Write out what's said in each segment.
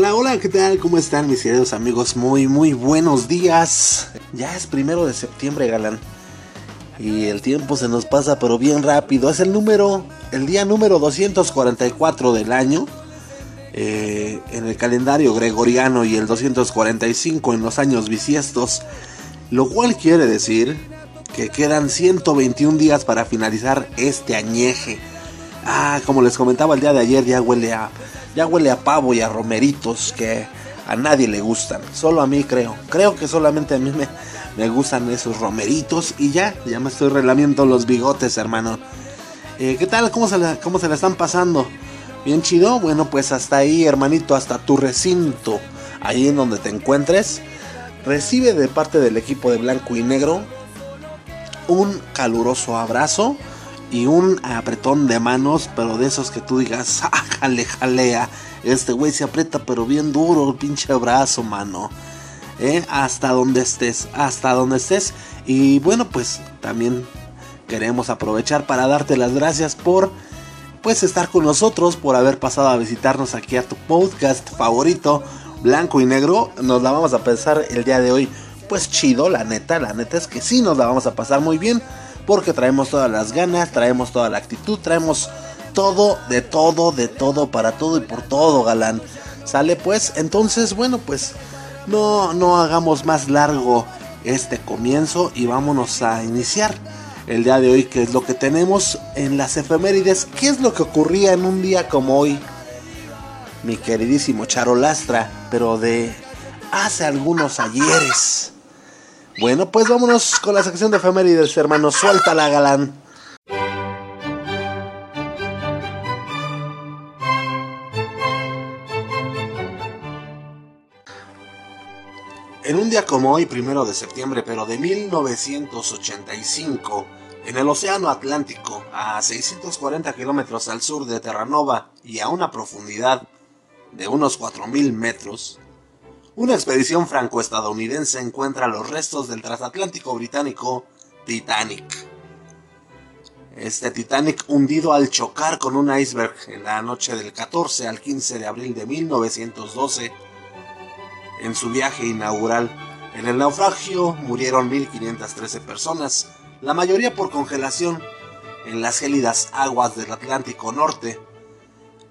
Hola, hola, ¿qué tal? ¿Cómo están mis queridos amigos? Muy, muy buenos días. Ya es primero de septiembre, galán. Y el tiempo se nos pasa pero bien rápido. Es el número, el día número 244 del año. Eh, en el calendario gregoriano y el 245 en los años bisiestos. Lo cual quiere decir que quedan 121 días para finalizar este añeje. Ah, como les comentaba el día de ayer, ya huele a, ya huele a pavo y a romeritos que a nadie le gustan. Solo a mí creo. Creo que solamente a mí me, me gustan esos romeritos y ya, ya me estoy relamiendo los bigotes, hermano. Eh, ¿Qué tal? ¿Cómo se, la, ¿Cómo se la están pasando? ¿Bien chido? Bueno, pues hasta ahí, hermanito, hasta tu recinto, ahí en donde te encuentres, recibe de parte del equipo de blanco y negro un caluroso abrazo y un apretón de manos, pero de esos que tú digas, ¡ah, jale, jalea! Este güey se aprieta, pero bien duro pinche abrazo, mano. ¿eh? hasta donde estés, hasta donde estés. Y bueno, pues también queremos aprovechar para darte las gracias por pues estar con nosotros, por haber pasado a visitarnos aquí a tu podcast favorito, Blanco y Negro. Nos la vamos a pensar el día de hoy, pues chido, la neta, la neta es que sí nos la vamos a pasar muy bien, porque traemos todas las ganas, traemos toda la actitud, traemos todo, de todo, de todo, para todo y por todo, galán. Sale pues, entonces, bueno, pues no, no hagamos más largo este comienzo y vámonos a iniciar el día de hoy, que es lo que tenemos en las efemérides. ¿Qué es lo que ocurría en un día como hoy? Mi queridísimo Charolastra, pero de hace algunos ayeres. Bueno, pues vámonos con la sección de efemérides, hermano. Suéltala, galán. En un día como hoy, primero de septiembre, pero de 1985, en el Océano Atlántico, a 640 kilómetros al sur de Terranova y a una profundidad de unos 4.000 metros, una expedición franco-estadounidense encuentra los restos del transatlántico británico Titanic. Este Titanic hundido al chocar con un iceberg en la noche del 14 al 15 de abril de 1912, en su viaje inaugural. En el naufragio murieron 1.513 personas, la mayoría por congelación en las gélidas aguas del Atlántico Norte,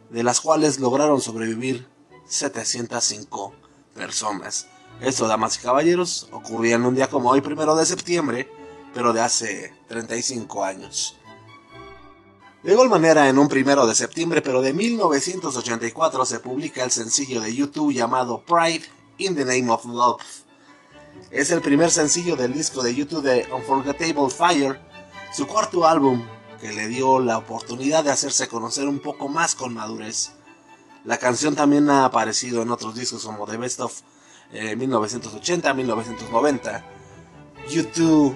de las cuales lograron sobrevivir 705 personas. Esto, damas y caballeros, ocurría en un día como hoy, primero de septiembre, pero de hace 35 años. De igual manera, en un primero de septiembre, pero de 1984, se publica el sencillo de YouTube llamado Pride in the Name of Love. Es el primer sencillo del disco de YouTube de Unforgettable Fire, su cuarto álbum, que le dio la oportunidad de hacerse conocer un poco más con madurez. La canción también ha aparecido en otros discos como The Best of 1980-1990, YouTube,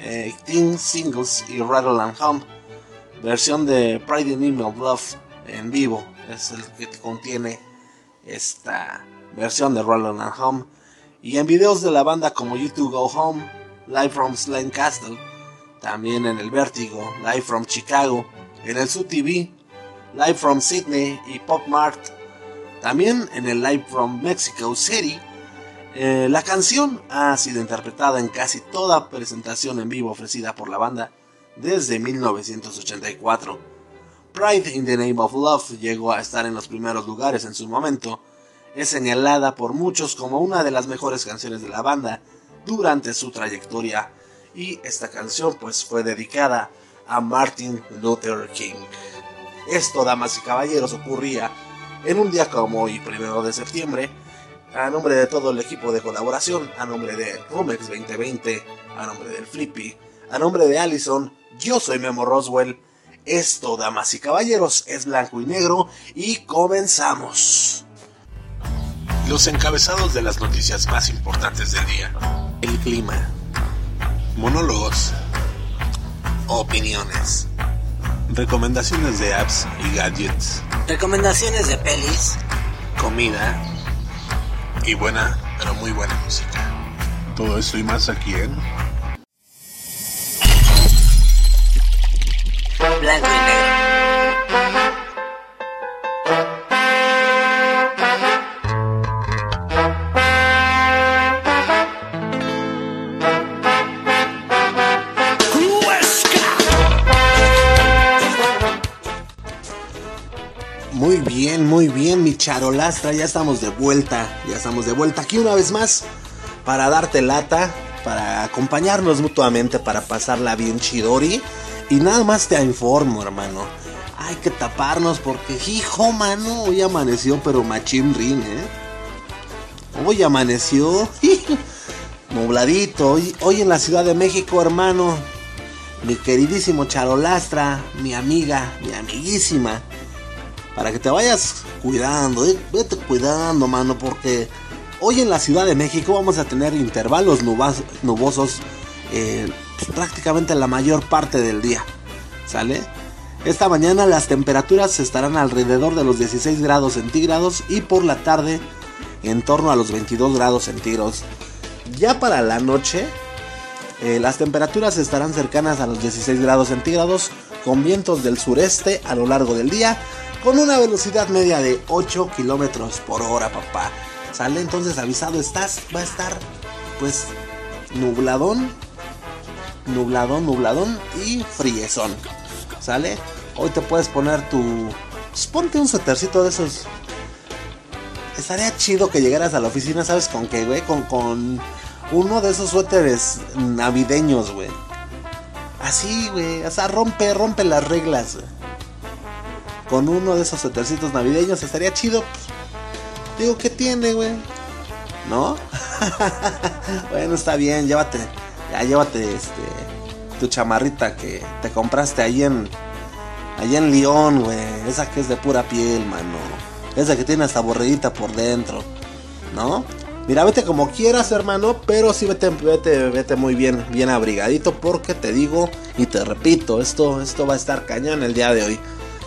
eh, Teen Singles y Rattle and Hum, versión de Pride in of Love en vivo, es el que contiene esta versión de Roland and Home, y en videos de la banda como YouTube Go Home, Live from Slane Castle, también en el Vértigo, Live from Chicago, en el Su TV, Live from Sydney y Pop Mart, también en el Live from Mexico City. Eh, la canción ha sido interpretada en casi toda presentación en vivo ofrecida por la banda desde 1984. Pride in the Name of Love llegó a estar en los primeros lugares en su momento, es señalada por muchos como una de las mejores canciones de la banda durante su trayectoria y esta canción pues fue dedicada a Martin Luther King. Esto, damas y caballeros, ocurría en un día como hoy, primero de septiembre, a nombre de todo el equipo de colaboración, a nombre de Rumex 2020, a nombre del Flippy, a nombre de Allison, yo soy Memo Roswell. Esto, damas y caballeros, es blanco y negro y comenzamos. Los encabezados de las noticias más importantes del día. El clima. Monólogos. Opiniones. Recomendaciones de apps y gadgets. Recomendaciones de pelis. Comida. Y buena, pero muy buena música. Todo esto y más aquí en... Blanco y negro. Muy bien, mi charolastra, ya estamos de vuelta, ya estamos de vuelta aquí una vez más para darte lata, para acompañarnos mutuamente, para pasarla bien chidori. Y nada más te informo, hermano. Hay que taparnos porque, hijo, mano, hoy amaneció, pero machín rin, ¿eh? Hoy amaneció, nubladito, hoy, hoy en la Ciudad de México, hermano. Mi queridísimo Charolastra, mi amiga, mi amiguísima. Para que te vayas cuidando, vete cuidando, mano, porque hoy en la Ciudad de México vamos a tener intervalos nubosos eh, pues, prácticamente la mayor parte del día. ¿Sale? Esta mañana las temperaturas estarán alrededor de los 16 grados centígrados y por la tarde en torno a los 22 grados centígrados. Ya para la noche eh, las temperaturas estarán cercanas a los 16 grados centígrados con vientos del sureste a lo largo del día con una velocidad media de 8 kilómetros por hora, papá. ¿Sale? Entonces avisado estás, va a estar pues nubladón, nubladón, nubladón y friezón. ¿Sale? Hoy te puedes poner tu... Pues ponte un suétercito de esos. Estaría chido que llegaras a la oficina, ¿sabes con qué, güey? Con, con uno de esos suéteres navideños, güey. Así, güey. O sea, rompe, rompe las reglas, güey con uno de esos suétercitos navideños estaría chido. Digo, ¿qué tiene, güey? ¿No? bueno, está bien, llévate. Ya llévate este tu chamarrita que te compraste ahí en allá en León, güey. Esa que es de pura piel, mano. Esa que tiene hasta borredita por dentro. ¿No? Mira, vete como quieras, hermano, pero sí vete, vete, vete muy bien, bien abrigadito, porque te digo y te repito, esto, esto va a estar cañón el día de hoy.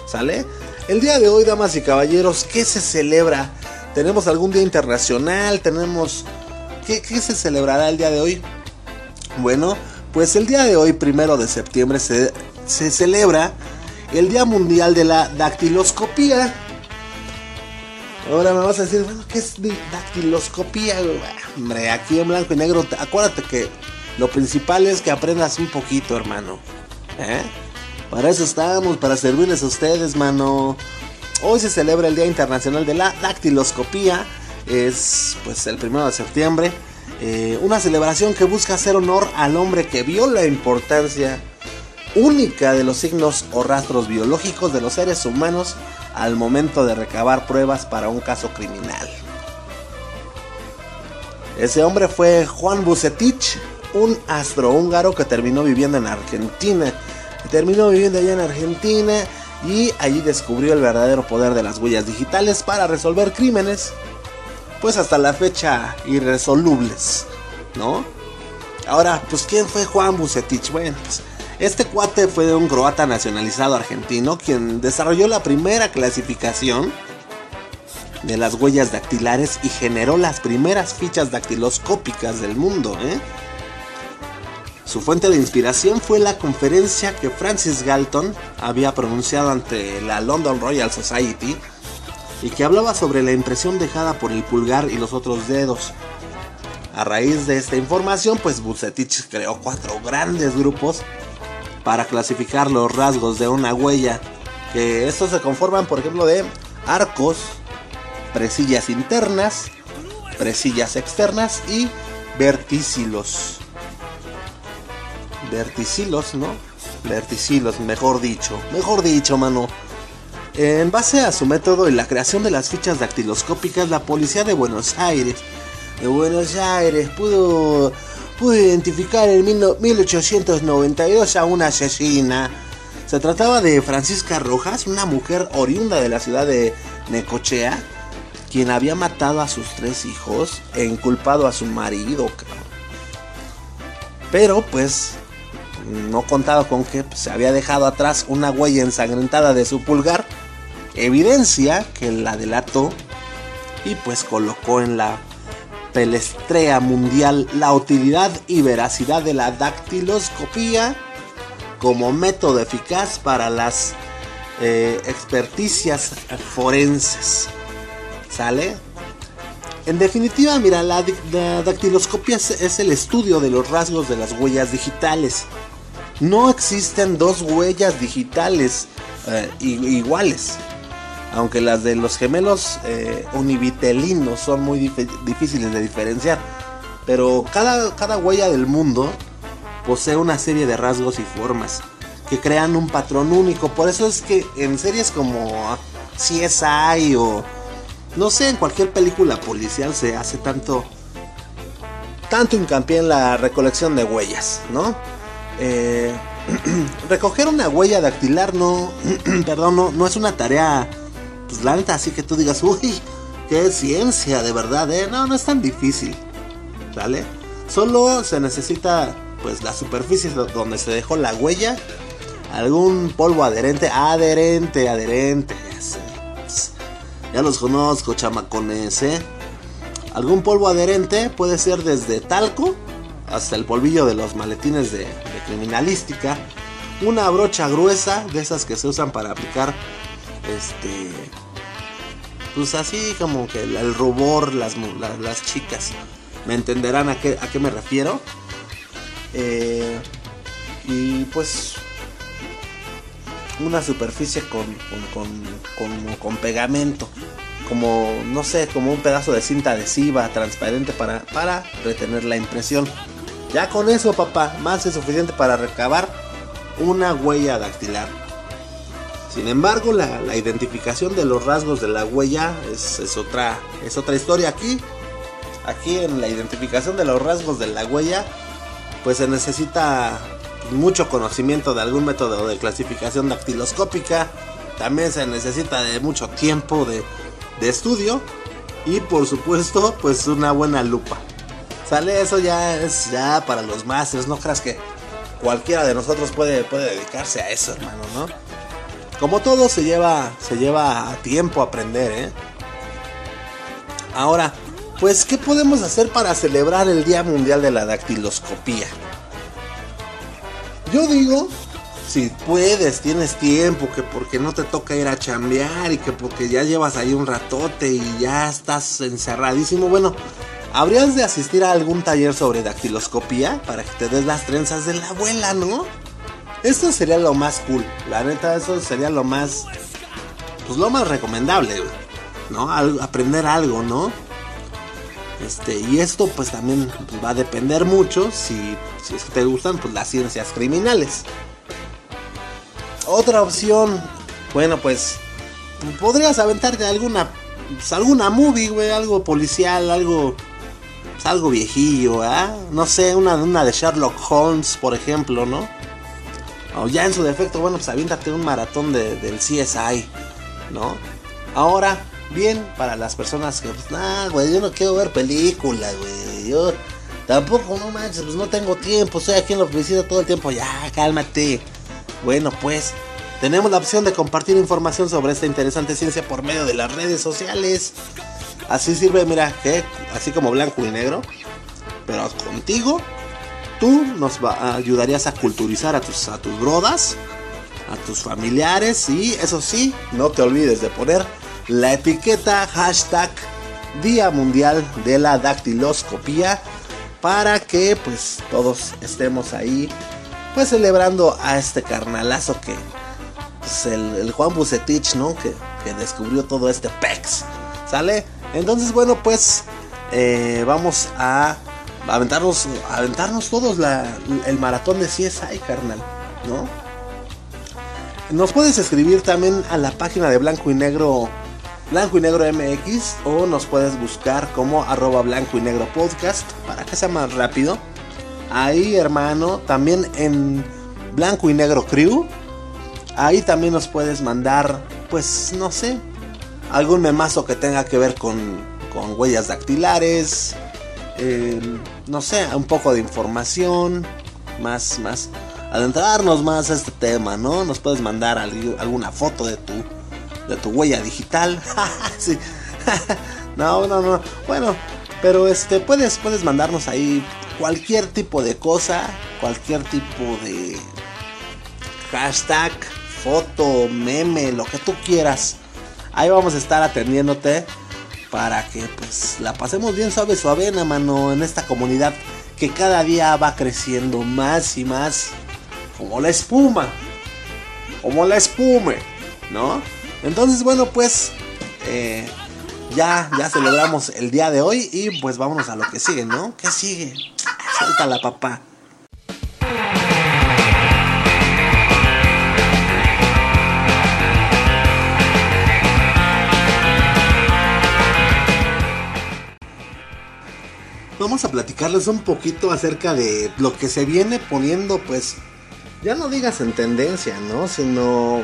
¿Sale? El día de hoy, damas y caballeros, ¿qué se celebra? ¿Tenemos algún día internacional? ¿Tenemos... ¿Qué, se celebrará el día de hoy? Bueno, pues el día de hoy, primero de septiembre, se, se celebra el Día Mundial de la Dactiloscopía. Ahora me vas a decir, bueno, ¿qué es dactiloscopía? Hombre, aquí en blanco y negro, acuérdate que lo principal es que aprendas un poquito, hermano. ¿Eh? Para eso estamos, para servirles a ustedes, mano. Hoy se celebra el Día Internacional de la Dactiloscopía. Es pues el primero de septiembre. Eh, una celebración que busca hacer honor al hombre que vio la importancia única de los signos o rastros biológicos de los seres humanos al momento de recabar pruebas para un caso criminal. Ese hombre fue Juan Bucetich, un astrohúngaro que terminó viviendo en Argentina terminó viviendo allá en Argentina y allí descubrió el verdadero poder de las huellas digitales para resolver crímenes, pues hasta la fecha irresolubles, ¿no? Ahora, pues ¿quién fue Juan Bucetich? Bueno, pues este cuate fue un croata nacionalizado argentino quien desarrolló la primera clasificación de las huellas dactilares y generó las primeras fichas dactiloscópicas del mundo, ¿eh? Su fuente de inspiración fue la conferencia que Francis Galton había pronunciado ante la London Royal Society y que hablaba sobre la impresión dejada por el pulgar y los otros dedos. A raíz de esta información, pues Bucetich creó cuatro grandes grupos para clasificar los rasgos de una huella, estos se conforman, por ejemplo, de arcos, presillas internas, presillas externas y verticilos verticilos, ¿no? Verticilos, mejor dicho. Mejor dicho, mano. En base a su método y la creación de las fichas dactiloscópicas, la policía de Buenos Aires, de Buenos Aires, pudo, pudo identificar en 1892 a una asesina. Se trataba de Francisca Rojas, una mujer oriunda de la ciudad de Necochea, quien había matado a sus tres hijos e inculpado a su marido. Pero pues no contaba con que se había dejado atrás una huella ensangrentada de su pulgar, evidencia que la delató y pues colocó en la pelestrea mundial la utilidad y veracidad de la dactiloscopía como método eficaz para las eh, experticias forenses. ¿Sale? En definitiva, mira, la, dactiloscopía es, el estudio de los rasgos de las huellas digitales no existen dos huellas digitales eh, iguales. Aunque las de los gemelos eh, univitelinos son muy difíciles de diferenciar. Pero cada, cada huella del mundo posee una serie de rasgos y formas que crean un patrón único. Por eso es que en series como CSI o no sé, en cualquier película policial se hace tanto tanto hincapié en la recolección de huellas, ¿no? Eh, recoger una huella dactilar no, perdón, no, no, es una tarea, pues la así que tú digas, uy, qué ciencia, de verdad, ¿eh? No, no es tan difícil, ¿vale? Solo se necesita, pues, la superficie donde se dejó la huella, algún polvo adherente, adherente, adherente, ya, los conozco, chamacones, ¿eh? Algún polvo adherente puede ser desde talco hasta el polvillo de los maletines de, criminalística, una brocha gruesa de esas que se usan para aplicar este pues así como que el, rubor las, las, chicas me entenderán a qué, a qué me refiero eh, y pues una superficie con, con, con, con, pegamento como no sé como un pedazo de cinta adhesiva transparente para, para retener la impresión ya con eso, papá, más es suficiente para recabar una huella dactilar. Sin embargo, la, identificación de los rasgos de la huella es, otra, es otra historia aquí. Aquí en la identificación de los rasgos de la huella, pues se necesita mucho conocimiento de algún método de clasificación dactiloscópica. También se necesita de mucho tiempo de, de estudio. Y por supuesto, pues una buena lupa. Sale, eso ya es ya para los masters, no creas que cualquiera de nosotros puede, puede dedicarse a eso, hermano, ¿no? Como todo se lleva, se lleva tiempo aprender, ¿eh? Ahora, pues, ¿qué podemos hacer para celebrar el Día Mundial de la Dactiloscopía? Yo digo, si puedes, tienes tiempo, que porque no te toca ir a chambear y que porque ya llevas ahí un ratote y ya estás encerradísimo, bueno, habrías de asistir a algún taller sobre dactiloscopía para que te des las trenzas de la abuela, ¿no? Esto sería lo más cool. La neta, eso sería lo más. Pues lo más recomendable, ¿no? aprender algo, ¿no? Este, y esto pues también pues, va a depender mucho si, si es que te gustan pues las ciencias criminales. Otra opción, bueno pues podrías aventarte alguna pues, alguna movie, güey, algo policial, algo algo viejillo, ¿ah? No sé, una, una de Sherlock Holmes, por ejemplo, ¿no? O ya en su defecto, bueno, pues aviéntate un maratón de, del CSI, ¿no? Ahora, bien, para las personas que, pues, nah, güey, yo no quiero ver películas, güey. Yo tampoco, no manches, pues no tengo tiempo, estoy aquí en la oficina todo el tiempo, ya, cálmate. Bueno, pues, tenemos la opción de compartir información sobre esta interesante ciencia por medio de las redes sociales. Así sirve, mira, que así como blanco y negro. Pero contigo, tú nos ayudarías a culturizar a tus, a tus brodas, a tus familiares. Y eso sí, no te olvides de poner la etiqueta hashtag Día Mundial de la Dactiloscopía. Para que pues todos estemos ahí pues celebrando a este carnalazo que pues el, Juan Bucetich, ¿no? Que, que descubrió todo este pex. ¿Sale? Entonces, bueno, pues eh, vamos a aventarnos, aventarnos todos el maratón de CSI, carnal, ¿no? Nos puedes escribir también a la página de Blanco y Negro, Blanco y Negro MX, o nos puedes buscar como arroba Blanco y Negro Podcast para que sea más rápido. Ahí, hermano, también en Blanco y Negro Crew. Ahí también nos puedes mandar, pues no sé, algún memazo que tenga que ver con, con huellas dactilares, eh, no sé, un poco de información, más, más, adentrarnos más a este tema, ¿no? Nos puedes mandar alguna foto de tu, de tu huella digital, sí. no, no, no, bueno, pero este, puedes, puedes mandarnos ahí cualquier tipo de cosa, cualquier tipo de hashtag, foto, meme, lo que tú quieras Ahí vamos a estar atendiéndote para que pues la pasemos bien suave suave, mano, en esta comunidad que cada día va creciendo más y más como la espuma. Como la espuma, ¿no? Entonces, bueno, pues eh, ya, ya celebramos el día de hoy y pues vámonos a lo que sigue, ¿no? ¿Qué sigue? Suelta la papá. Vamos a platicarles un poquito acerca de lo que se viene poniendo, pues, ya no digas en tendencia, ¿no? Sino,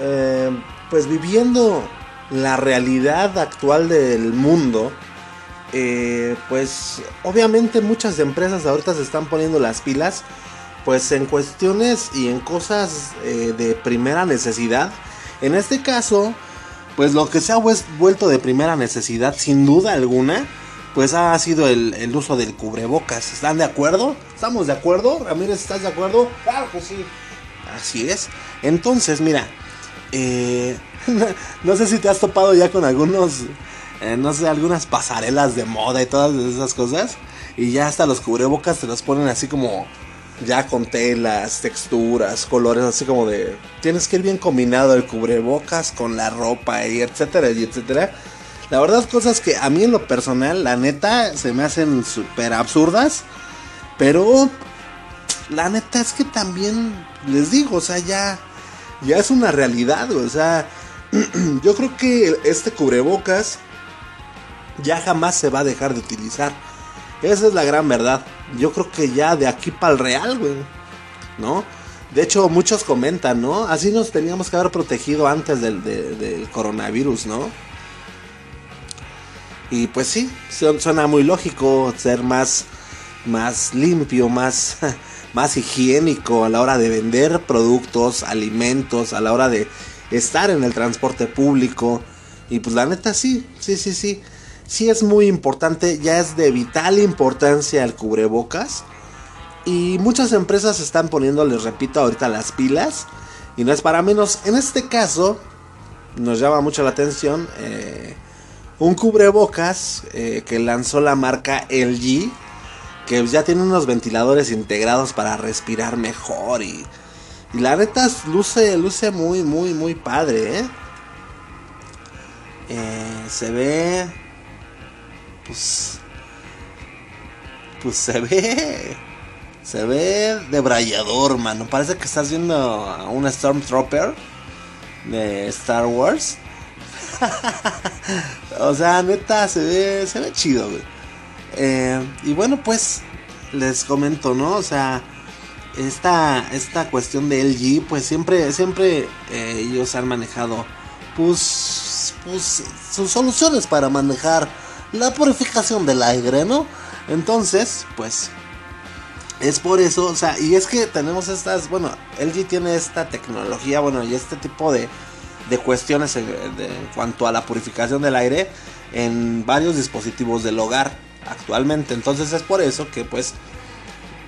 eh, pues viviendo la realidad actual del mundo, eh, pues obviamente muchas empresas ahorita se están poniendo las pilas, pues en cuestiones y en cosas eh, de primera necesidad. En este caso, pues lo que se ha vuelto de primera necesidad, sin duda alguna, pues ha sido el, uso del cubrebocas. ¿Están de acuerdo? ¿Estamos de acuerdo? Ramírez, ¿estás de acuerdo? Claro que sí. Así es. Entonces, mira, eh, no sé si te has topado ya con algunos, eh, no sé, algunas pasarelas de moda y todas esas cosas. Y ya hasta los cubrebocas te los ponen así como ya con telas, texturas, colores, así como de... Tienes que ir bien combinado el cubrebocas con la ropa y etcétera y etcétera. La verdad, cosas que a mí en lo personal, la neta, se me hacen súper absurdas. Pero la neta es que también les digo, o sea, ya, ya es una realidad, o sea, yo creo que este cubrebocas ya jamás se va a dejar de utilizar. Esa es la gran verdad. Yo creo que ya de aquí para el real, güey. ¿No? De hecho, muchos comentan, ¿no? Así nos teníamos que haber protegido antes del, del coronavirus, ¿no? Y pues sí, suena muy lógico ser más, más limpio, más, más higiénico a la hora de vender productos, alimentos, a la hora de estar en el transporte público. Y pues la neta sí, sí, sí, sí. Sí es muy importante, ya es de vital importancia el cubrebocas. Y muchas empresas están poniendo, les repito, ahorita las pilas. Y no es para menos. En este caso, nos llama mucho la atención. Eh, un cubrebocas eh, que lanzó la marca LG, que ya tiene unos ventiladores integrados para respirar mejor y, la neta luce, luce muy, muy, muy padre, ¿eh? ¿eh? se ve, pues, pues se ve, se ve debrayador, mano. Parece que estás viendo a un Stormtrooper de Star Wars o sea, neta, se ve, se ve chido, eh, y bueno, pues les comento, ¿no? O sea, esta, esta cuestión de LG, pues siempre, siempre eh, ellos han manejado, pues, pues, sus soluciones para manejar la purificación del aire, ¿no? Entonces, pues, es por eso, o sea, y es que tenemos estas, bueno, LG tiene esta tecnología, bueno, y este tipo de, de cuestiones en, cuanto a la purificación del aire en varios dispositivos del hogar actualmente. Entonces es por eso que pues,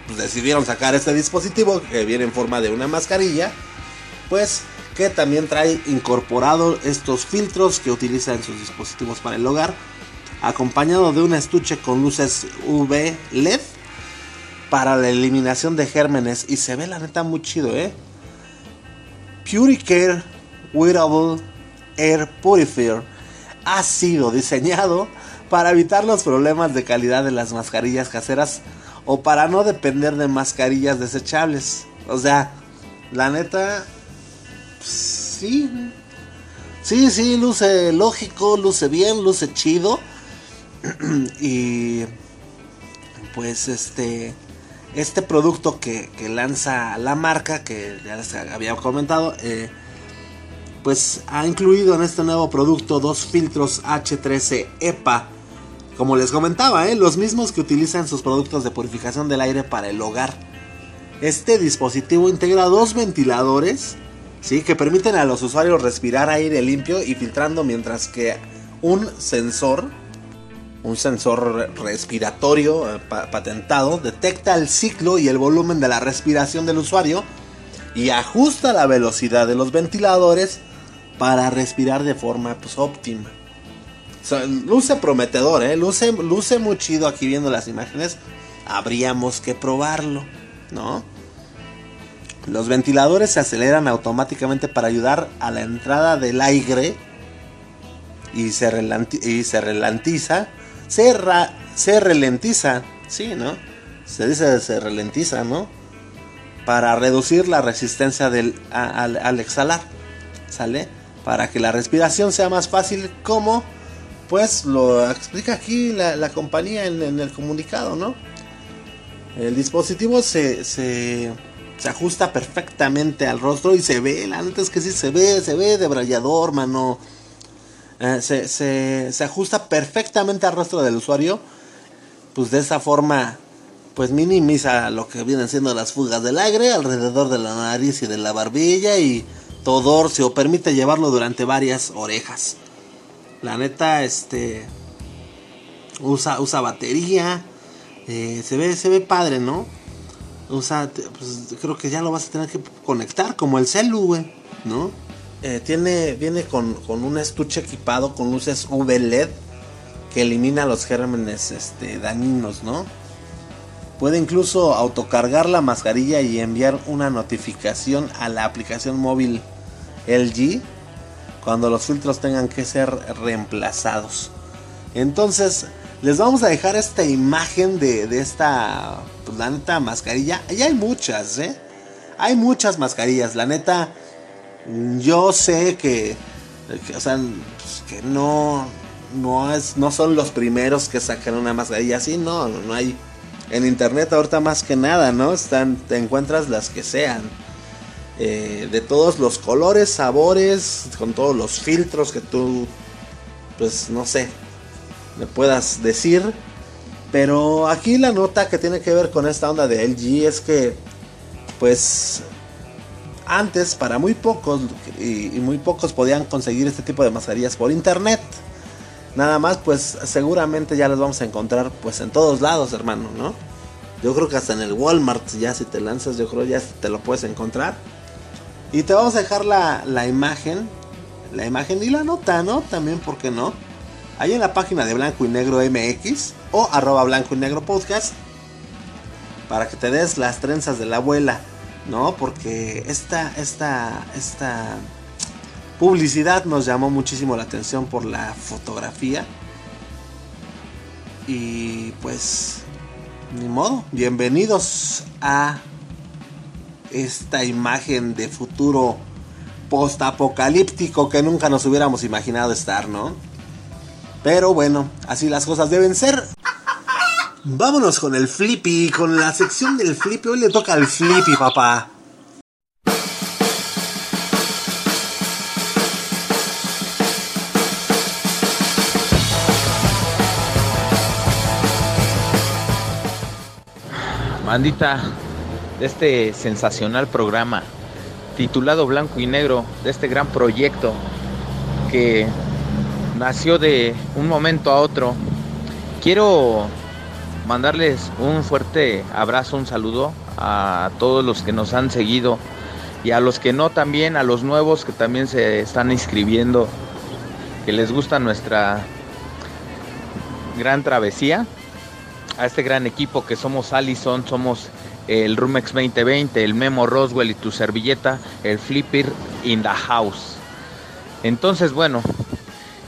pues, decidieron sacar este dispositivo que viene en forma de una mascarilla, pues que también trae incorporado estos filtros que utiliza en sus dispositivos para el hogar, acompañado de un estuche con luces UV LED para la eliminación de gérmenes y se ve la neta muy chido, ¿eh? Puricare Wearable Air Purifier ha sido diseñado para evitar los problemas de calidad de las mascarillas caseras o para no depender de mascarillas desechables. O sea, la neta, sí, sí, sí, luce lógico, luce bien, luce chido. y pues este, este producto que, que, lanza la marca, que ya les había comentado, eh, pues ha incluido en este nuevo producto dos filtros H13 EPA. Como les comentaba, ¿eh? los mismos que utilizan sus productos de purificación del aire para el hogar. Este dispositivo integra dos ventiladores ¿sí? que permiten a los usuarios respirar aire limpio y filtrando mientras que un sensor, un sensor respiratorio eh, patentado, detecta el ciclo y el volumen de la respiración del usuario y ajusta la velocidad de los ventiladores para respirar de forma pues, óptima. luce prometedor, ¿eh? luce, luce muy chido aquí viendo las imágenes. Habríamos que probarlo, ¿no? Los ventiladores se aceleran automáticamente para ayudar a la entrada del aire y se, y se ralentiza. Se, se ralentiza, sí, ¿no? Se dice se ralentiza, ¿no? Para reducir la resistencia del, al, exhalar, ¿sale? Para que la respiración sea más fácil, como pues lo explica aquí la, compañía en, el comunicado, ¿no? El dispositivo se, se se ajusta perfectamente al rostro y se ve, la neta es que sí se ve, se ve de brallador, mano. Eh, se, se, ajusta perfectamente al rostro del usuario. Pues de esa forma, pues minimiza lo que vienen siendo las fugas del aire alrededor de la nariz y de la barbilla y todo se o permite llevarlo durante varias orejas. La neta, este usa, usa batería. Eh, se ve, se ve padre, ¿no? O sea, pues, creo que ya lo vas a tener que conectar como el celu, ¿no? Eh, tiene, viene con, un estuche equipado con luces UV LED que elimina los gérmenes este, dañinos, ¿no? Puede incluso autocargar la mascarilla y enviar una notificación a la aplicación móvil LG cuando los filtros tengan que ser reemplazados. Entonces, les vamos a dejar esta imagen de, de esta, pues, la neta, mascarilla. Y hay muchas, ¿eh? Hay muchas mascarillas. La neta, yo sé que, o sea, pues, que no, no, es, no son los primeros que sacan una mascarilla así. No, no hay. En internet ahorita más que nada, ¿no? Están, te encuentras las que sean. Eh, de todos los colores, sabores, con todos los filtros que tú, pues no sé, me puedas decir. Pero aquí la nota que tiene que ver con esta onda de LG es que, pues, antes para muy pocos y, muy pocos podían conseguir este tipo de mascarillas por internet. Nada más, pues seguramente ya las vamos a encontrar pues en todos lados, hermano, ¿no? Yo creo que hasta en el Walmart, ya si te lanzas, yo creo ya te lo puedes encontrar. Y te vamos a dejar la, la imagen, la imagen y la nota, ¿no? También, ¿por qué no? ahí en la página de Blanco y Negro MX o arroba Blanco y Negro Podcast para que te des las trenzas de la abuela, ¿no? Porque esta, esta, esta publicidad nos llamó muchísimo la atención por la fotografía. Y pues, ni modo, bienvenidos a esta imagen de futuro post-apocalíptico que nunca nos hubiéramos imaginado estar, ¿no? Pero bueno, así las cosas deben ser. Vámonos con el Flippy, con la sección del Flippy. Hoy le toca al Flippy, papá. Mandita, de este sensacional programa titulado Blanco y Negro, de este gran proyecto que nació de un momento a otro. Quiero mandarles un fuerte abrazo, un saludo a todos los que nos han seguido y a los que no también, a los nuevos que también se están inscribiendo, que les gusta nuestra gran travesía, a este gran equipo que somos Allison, somos el Rumex 2020, el Memo Roswell y tu servilleta, el Flipper in the house. Entonces, bueno,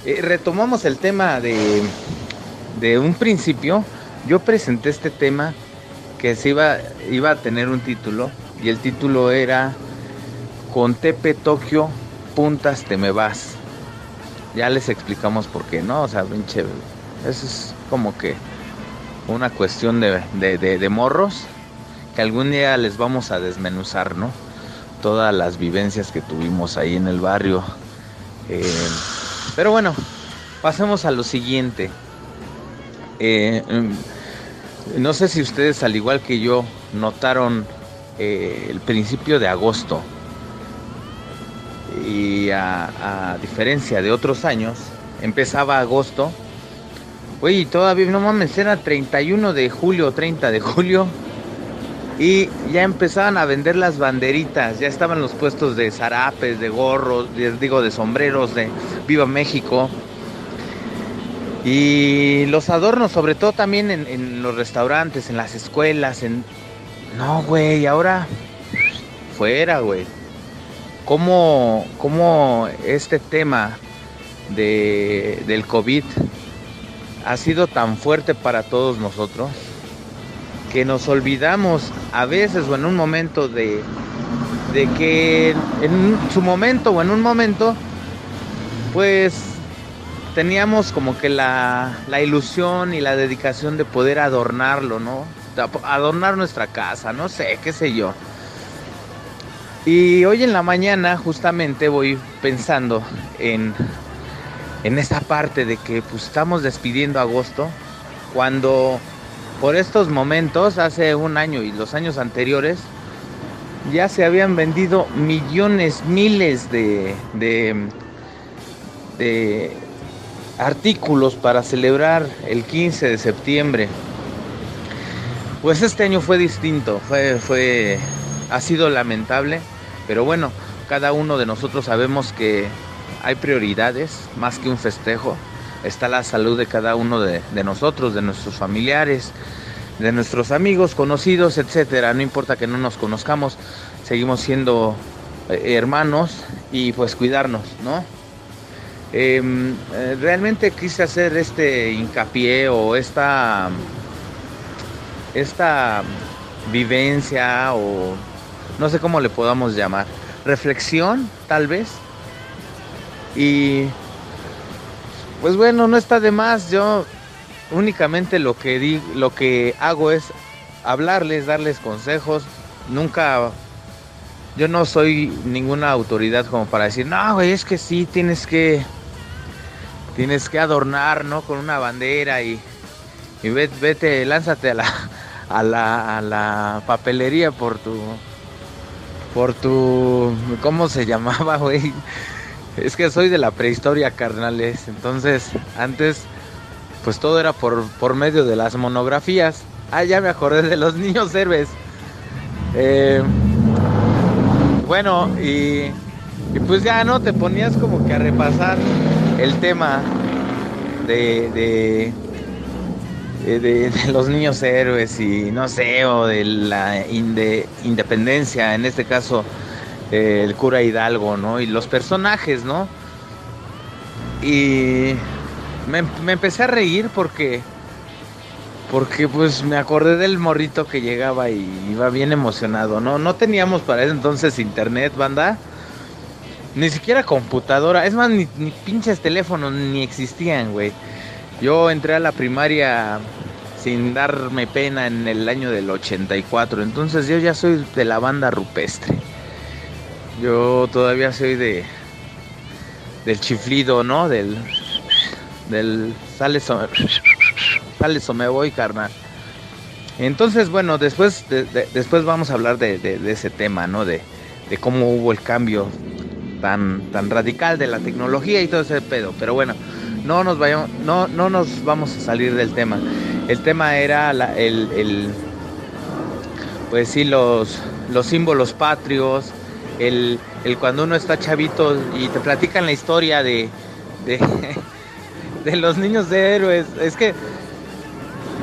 eh, retomamos el tema de, de un principio. Yo presenté este tema que se iba, iba a tener un título y el título era Con Tepe Tokio, puntas te me vas. Ya les explicamos por qué, ¿no? O sea, pinche, eso es como que una cuestión de, de, morros que algún día les vamos a desmenuzar, ¿no? Todas las vivencias que tuvimos ahí en el barrio. Eh, pero bueno, pasemos a lo siguiente. Eh, no sé si ustedes, al igual que yo, notaron eh, el principio de agosto. Y a, diferencia de otros años, empezaba agosto. Oye, todavía no mames, era 31 de julio, 30 de julio y ya empezaban a vender las banderitas, ya estaban los puestos de zarapes, de gorros, digo, de sombreros, de Viva México. Y los adornos, sobre todo también en, los restaurantes, en las escuelas, en... No, güey, ahora fuera, güey. ¿Cómo, cómo este tema de, del COVID ha sido tan fuerte para todos nosotros que nos olvidamos a veces o en un momento de, de que en su momento o en un momento pues teníamos como que la, la ilusión y la dedicación de poder adornarlo, ¿no? Adornar nuestra casa, no sé, qué sé yo. Y hoy en la mañana justamente voy pensando en, en esa parte de que pues, estamos despidiendo agosto, cuando por estos momentos, hace un año y los años anteriores, ya se habían vendido millones, miles de, de, de artículos para celebrar el 15 de septiembre. Pues este año fue distinto, fue, fue, ha sido lamentable, pero bueno, cada uno de nosotros sabemos que hay prioridades más que un festejo. Está la salud de cada uno de, nosotros, de nuestros familiares, de nuestros amigos, conocidos, etcétera. No importa que no nos conozcamos, seguimos siendo eh, hermanos y pues cuidarnos, ¿no? Em, eh, realmente quise hacer este hincapié o esta, esta vivencia o no sé cómo le podamos llamar, reflexión tal vez. Y pues bueno, no está de más. Yo únicamente lo que di, lo que hago es hablarles, darles consejos. Nunca yo no soy ninguna autoridad como para decir, "No, güey, es que sí tienes que tienes que adornar, ¿no? Con una bandera y, y vete, vete, lánzate a la, a la, a la papelería por tu, por tu, ¿cómo se llamaba, güey? Es que soy de la prehistoria, carnales. Entonces, antes, pues todo era por, por medio de las monografías. Ah, ya me acordé de los niños héroes. Eh, bueno, y, y pues ya no te ponías como que a repasar el tema de, de, de, de los niños héroes y no sé, o de la inde, independencia, en este caso el cura Hidalgo, ¿no? Y los personajes, ¿no? Y me, me, empecé a reír porque, porque pues me acordé del morrito que llegaba y iba bien emocionado, ¿no? No teníamos para ese entonces internet, banda. Ni siquiera computadora. Es más, ni, ni pinches teléfonos ni existían, güey. Yo entré a la primaria sin darme pena en el año del 84. Entonces yo ya soy de la banda rupestre. Yo todavía soy de del chiflido, ¿no? Del del sales o, sales o me voy, carnal. Entonces, bueno, después de, de, después vamos a hablar de, ese tema, ¿no? De, de cómo hubo el cambio tan, tan radical de la tecnología y todo ese pedo. Pero bueno, no nos vayamos, no, no nos vamos a salir del tema. El tema era la, el, el, pues sí, los, los símbolos patrios, el, el, cuando uno está chavito y te platican la historia de, de, de los niños de héroes. Es que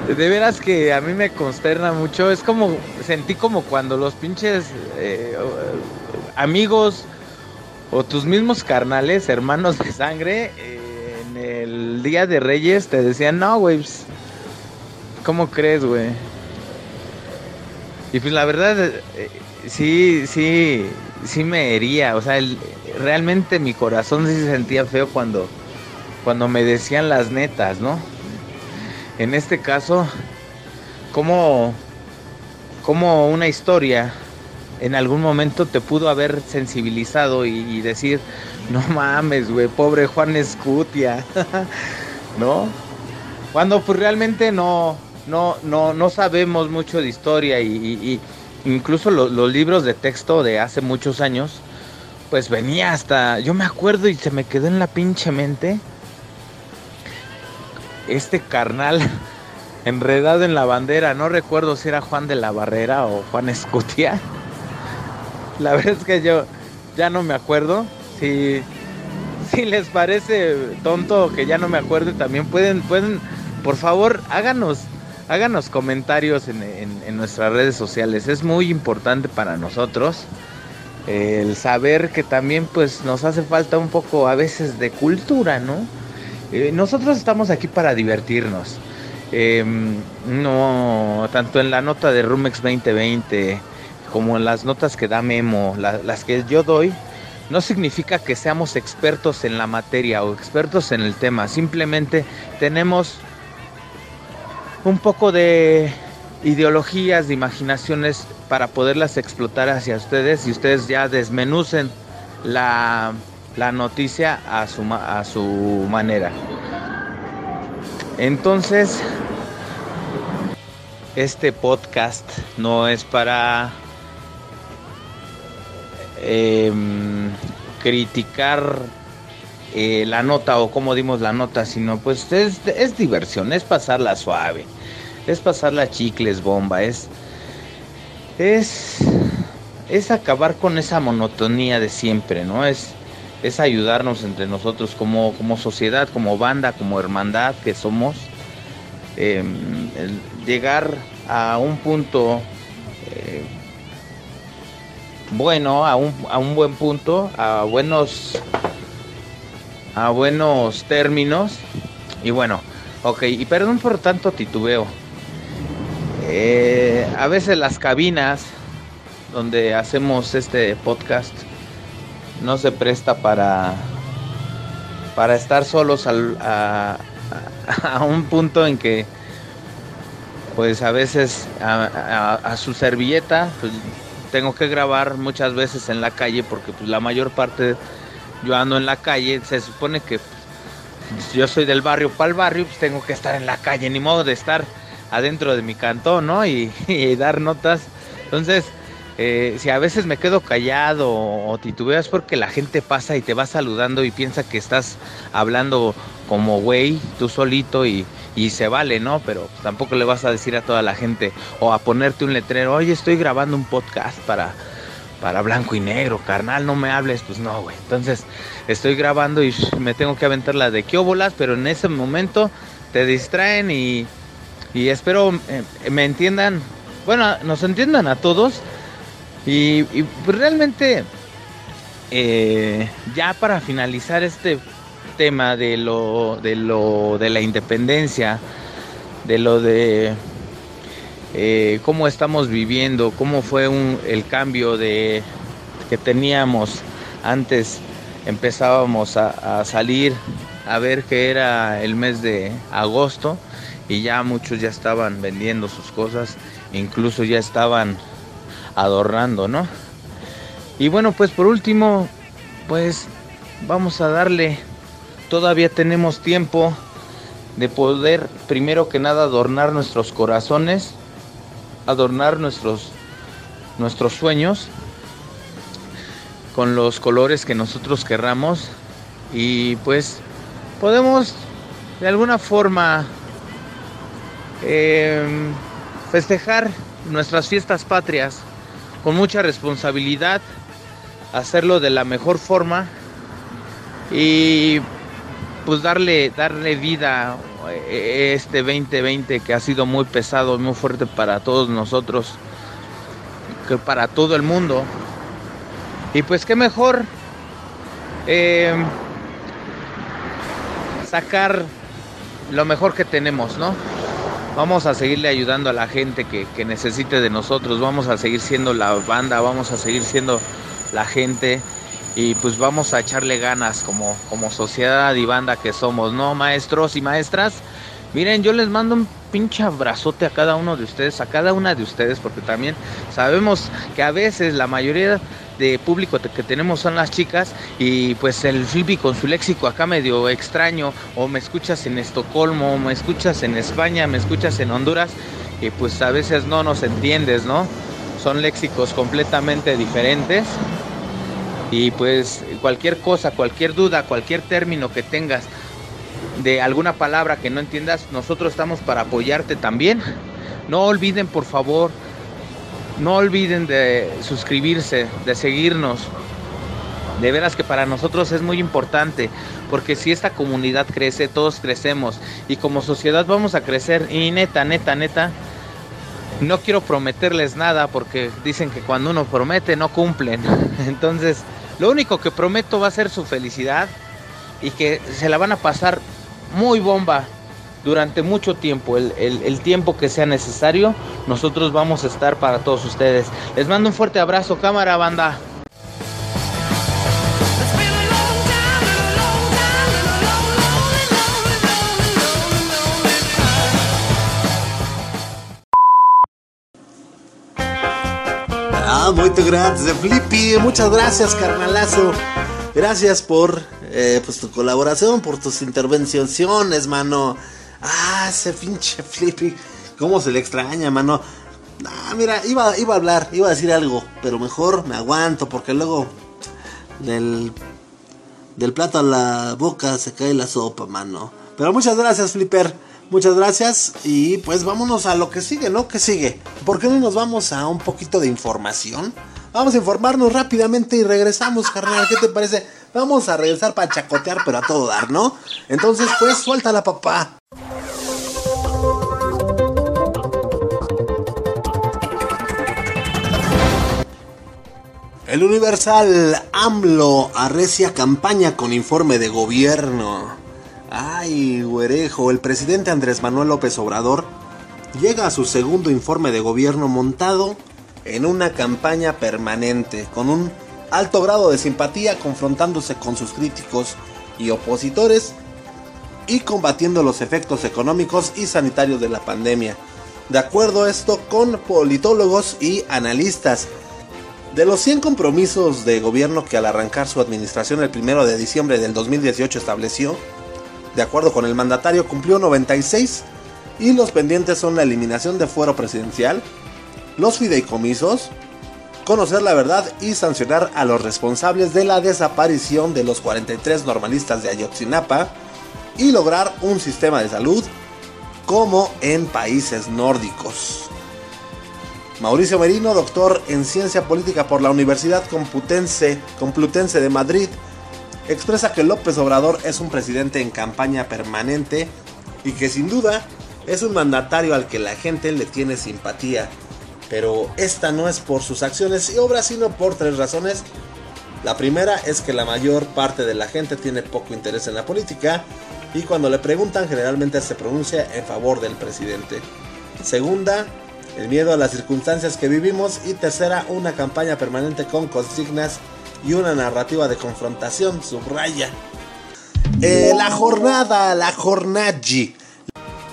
de veras que a mí me consterna mucho. Es como, sentí como cuando los pinches eh, amigos o tus mismos carnales, hermanos de sangre, eh, en el Día de Reyes te decían, no, güey, pues, ¿cómo crees, güey? Y pues la verdad, eh, sí, sí, sí me hería, o sea, realmente mi corazón sí se sentía feo cuando, cuando me decían las netas, ¿no? En este caso, como, como una historia en algún momento te pudo haber sensibilizado y, y decir, no mames, güey, pobre Juan Escutia, ¿no? Cuando pues realmente no, no, no, no sabemos mucho de historia y, incluso lo, los libros de texto de hace muchos años, pues venía hasta, yo me acuerdo y se me quedó en la pinche mente este carnal enredado en la bandera, no recuerdo si era Juan de la Barrera o Juan Escutia. La verdad es que yo ya no me acuerdo. Si, si les parece tonto que ya no me acuerde, también pueden, pueden, por favor, háganos, háganos comentarios en, nuestras redes sociales. Es muy importante para nosotros el saber que también pues nos hace falta un poco a veces de cultura, ¿no? Eh, nosotros estamos aquí para divertirnos. Em, no, tanto en la nota de Rumex 2020 como en las notas que da Memo, las que yo doy, no significa que seamos expertos en la materia o expertos en el tema. Simplemente tenemos un poco de ideologías, de imaginaciones para poderlas explotar hacia ustedes y ustedes ya desmenucen la, noticia a su, a su manera. Entonces, este podcast no es para em, criticar eh, la nota o cómo dimos la nota, sino pues es, es diversión, es pasarla suave, es pasarla chicles, bomba, es, es, es acabar con esa monotonía de siempre, ¿no? Es, es ayudarnos entre nosotros como, como sociedad, como banda, como hermandad que somos, em, llegar a un punto eh, bueno, a un, a un buen punto, a buenos a buenos términos. Y bueno, ok, y perdón por tanto titubeo. Eh, a veces las cabinas donde hacemos este podcast no se presta para para estar solos a, un punto en que pues a veces a, su servilleta pues, tengo que grabar muchas veces en la calle porque pues la mayor parte yo ando en la calle, se supone que yo soy del barrio para el barrio, pues tengo que estar en la calle, ni modo de estar adentro de mi cantón, ¿no? Y, dar notas. Entonces, eh, si a veces me quedo callado o, titubeo es porque la gente pasa y te va saludando y piensa que estás hablando como güey, tú solito y, y se vale, ¿no? Pero tampoco le vas a decir a toda la gente o a ponerte un letrero, oye, estoy grabando un podcast para para blanco y negro, carnal, no me hables, pues no, güey. Entonces estoy grabando y me tengo que aventar la de quiobolas, pero en ese momento te distraen y, y espero eh, me entiendan, bueno, nos entiendan a todos y, pues realmente eh, ya para finalizar este tema de lo, de lo de la independencia, de lo de eh, cómo estamos viviendo, cómo fue el cambio de que teníamos antes. Empezábamos a, salir a ver que era el mes de agosto y ya muchos ya estaban vendiendo sus cosas, incluso ya estaban adornando, ¿no? Y bueno, pues por último, pues vamos a darle, todavía tenemos tiempo de poder primero que nada adornar nuestros corazones adornar nuestros, nuestros sueños con los colores que nosotros querramos y pues podemos de alguna forma em, festejar nuestras fiestas patrias con mucha responsabilidad, hacerlo de la mejor forma y pues darle, darle vida este 2020 que ha sido muy pesado, muy fuerte para todos nosotros, que para todo el mundo. Y pues qué mejor eh, sacar lo mejor que tenemos, ¿no? Vamos a seguirle ayudando a la gente que necesite de nosotros, vamos a seguir siendo la banda, vamos a seguir siendo la gente y pues vamos a echarle ganas como, como sociedad y banda que somos, ¿no? Maestros y maestras. Miren, yo les mando un pinche abrazote a cada uno de ustedes, a cada una de ustedes, porque también sabemos que a veces la mayoría de público que tenemos son las chicas y pues el Flippy con su léxico acá medio extraño, o me escuchas en Estocolmo, o me escuchas en España, me escuchas en Honduras, y pues a veces no nos entiendes, ¿no? Son léxicos completamente diferentes y pues cualquier cosa, cualquier duda, cualquier término que tengas de alguna palabra que no entiendas, nosotros estamos para apoyarte también. No olviden, por favor, no olviden de suscribirse, de seguirnos. De veras que para nosotros es muy importante, porque si esta comunidad crece, todos crecemos y como sociedad vamos a crecer y neta, neta, neta, no quiero prometerles nada porque dicen que cuando uno promete no cumplen. Entonces, lo único que prometo va a ser su felicidad y que se la van a pasar muy bomba durante mucho tiempo, el, tiempo que sea necesario, nosotros vamos a estar para todos ustedes. Les mando un fuerte abrazo, cámara banda. Ah, muito gracias, Flippy. Muchas gracias, carnalazo. Gracias por eh, pues, tu colaboración, por tus intervenciones, mano. Ah, ese pinche Flippy. ¿Cómo se le extraña, mano? Ah, mira, iba, iba a hablar, iba a decir algo, pero mejor me aguanto porque luego del, del plato a la boca se cae la sopa, mano. Pero muchas gracias, Flipper. Muchas gracias y pues vámonos a lo que sigue, ¿no? ¿Qué sigue? ¿Por qué no nos vamos a un poquito de información? Vamos a informarnos rápidamente y regresamos, carnal. ¿Qué te parece? Vamos a regresar para chacotear, pero a todo dar, ¿no? Entonces, pues, suelta la papá. El Universal AMLO arrecia campaña con informe de gobierno. Ay, güerejo, el presidente Andrés Manuel López Obrador llega a su segundo informe de gobierno montado en una campaña permanente, con un alto grado de simpatía confrontándose con sus críticos y opositores y combatiendo los efectos económicos y sanitarios de la pandemia. De acuerdo a esto con politólogos y analistas, de los 100 compromisos de gobierno que al arrancar su administración el 1 de diciembre del 2018 estableció, de acuerdo con el mandatario, cumplió 96 y los pendientes son la eliminación de fuero presidencial, los fideicomisos, conocer la verdad y sancionar a los responsables de la desaparición de los 43 normalistas de Ayotzinapa y lograr un sistema de salud como en países nórdicos. Mauricio Merino, doctor en ciencia política por la Universidad Complutense, Complutense de Madrid, expresa que López Obrador es un presidente en campaña permanente y que sin duda es un mandatario al que la gente le tiene simpatía. Pero esta no es por sus acciones y obras, sino por tres razones. La primera es que la mayor parte de la gente tiene poco interés en la política y cuando le preguntan generalmente se pronuncia en favor del presidente. Segunda, el miedo a las circunstancias que vivimos y tercera, una campaña permanente con consignas y una narrativa de confrontación, subraya. Eh, la jornada, la jornadji.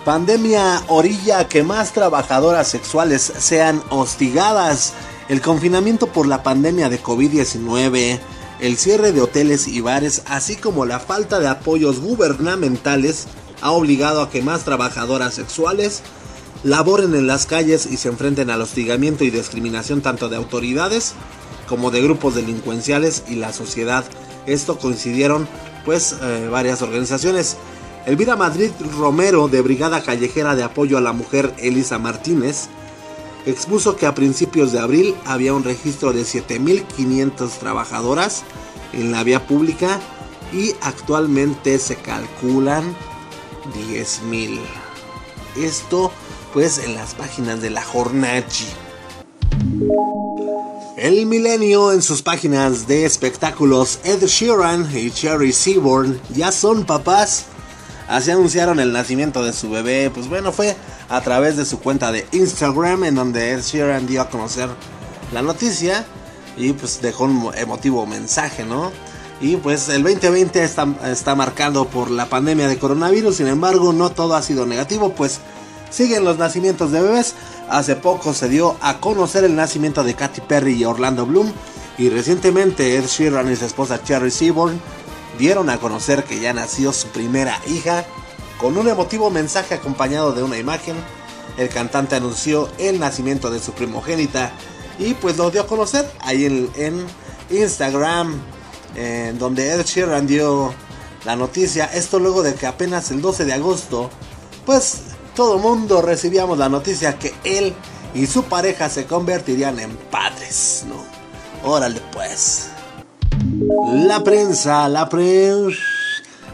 Pandemia orilla que más trabajadoras sexuales sean hostigadas. El confinamiento por la pandemia de COVID-19, el cierre de hoteles y bares, así como la falta de apoyos gubernamentales, ha obligado a que más trabajadoras sexuales laboren en las calles y se enfrenten al hostigamiento y discriminación tanto de autoridades como de grupos delincuenciales y la sociedad. Esto coincidieron pues eh, varias organizaciones. Elvira Madrid Romero de Brigada Callejera de Apoyo a la Mujer Elisa Martínez expuso que a principios de abril había un registro de 7.500 trabajadoras en la vía pública y actualmente se calculan 10.000. Esto pues en las páginas de la Jornachi. El Milenio en sus páginas de espectáculos, Ed Sheeran y Cherry Seaborn ya son papás. Así anunciaron el nacimiento de su bebé. Pues bueno, fue a través de su cuenta de Instagram en donde Ed Sheeran dio a conocer la noticia y pues dejó un emotivo mensaje, ¿no? Y pues el 2020 está, está marcado por la pandemia de coronavirus, sin embargo no todo ha sido negativo, pues siguen los nacimientos de bebés. Hace poco se dio a conocer el nacimiento de Katy Perry y Orlando Bloom. Y recientemente Ed Sheeran y su esposa Cherry Seaborn dieron a conocer que ya nació su primera hija. Con un emotivo mensaje acompañado de una imagen, el cantante anunció el nacimiento de su primogénita y pues lo dio a conocer ahí en, en Instagram, en donde Ed Sheeran dio la noticia. Esto luego de que apenas el 12 de agosto, pues todo mundo recibíamos la noticia que él y su pareja se convertirían en padres, ¿no? Órale pues. La prensa, la prensa,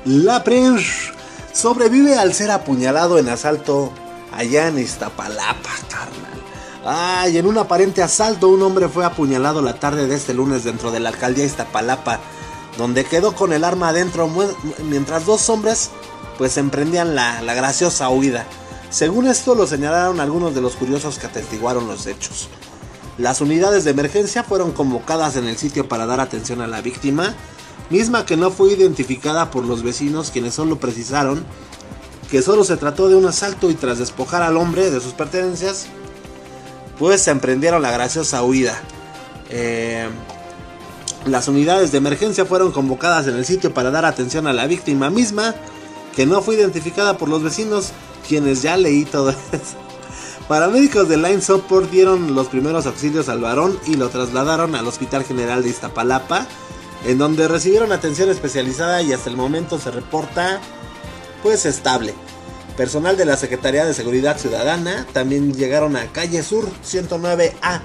la prensa sobrevive al ser apuñalado en asalto allá en Iztapalapa, carnal. Ah, y en un aparente asalto, un hombre fue apuñalado la tarde de este lunes dentro de la alcaldía Iztapalapa, donde quedó con el arma adentro mientras dos hombres pues emprendían la graciosa huida. Según esto lo señalaron algunos de los curiosos que atestiguaron los hechos. Las unidades de emergencia fueron convocadas en el sitio para dar atención a la víctima, misma que no fue identificada por los vecinos quienes solo precisaron que solo se trató de un asalto y tras despojar al hombre de sus pertenencias, pues se emprendieron la graciosa huida. Eh, las unidades de emergencia fueron convocadas en el sitio para dar atención a la víctima misma, que no fue identificada por los vecinos, quienes ya leí todo eso. Paramédicos de Line Support dieron los primeros auxilios al varón y lo trasladaron al Hospital General de Iztapalapa, en donde recibieron atención especializada y hasta el momento se reporta pues estable. Personal de la Secretaría de Seguridad Ciudadana también llegaron a Calle Sur 109A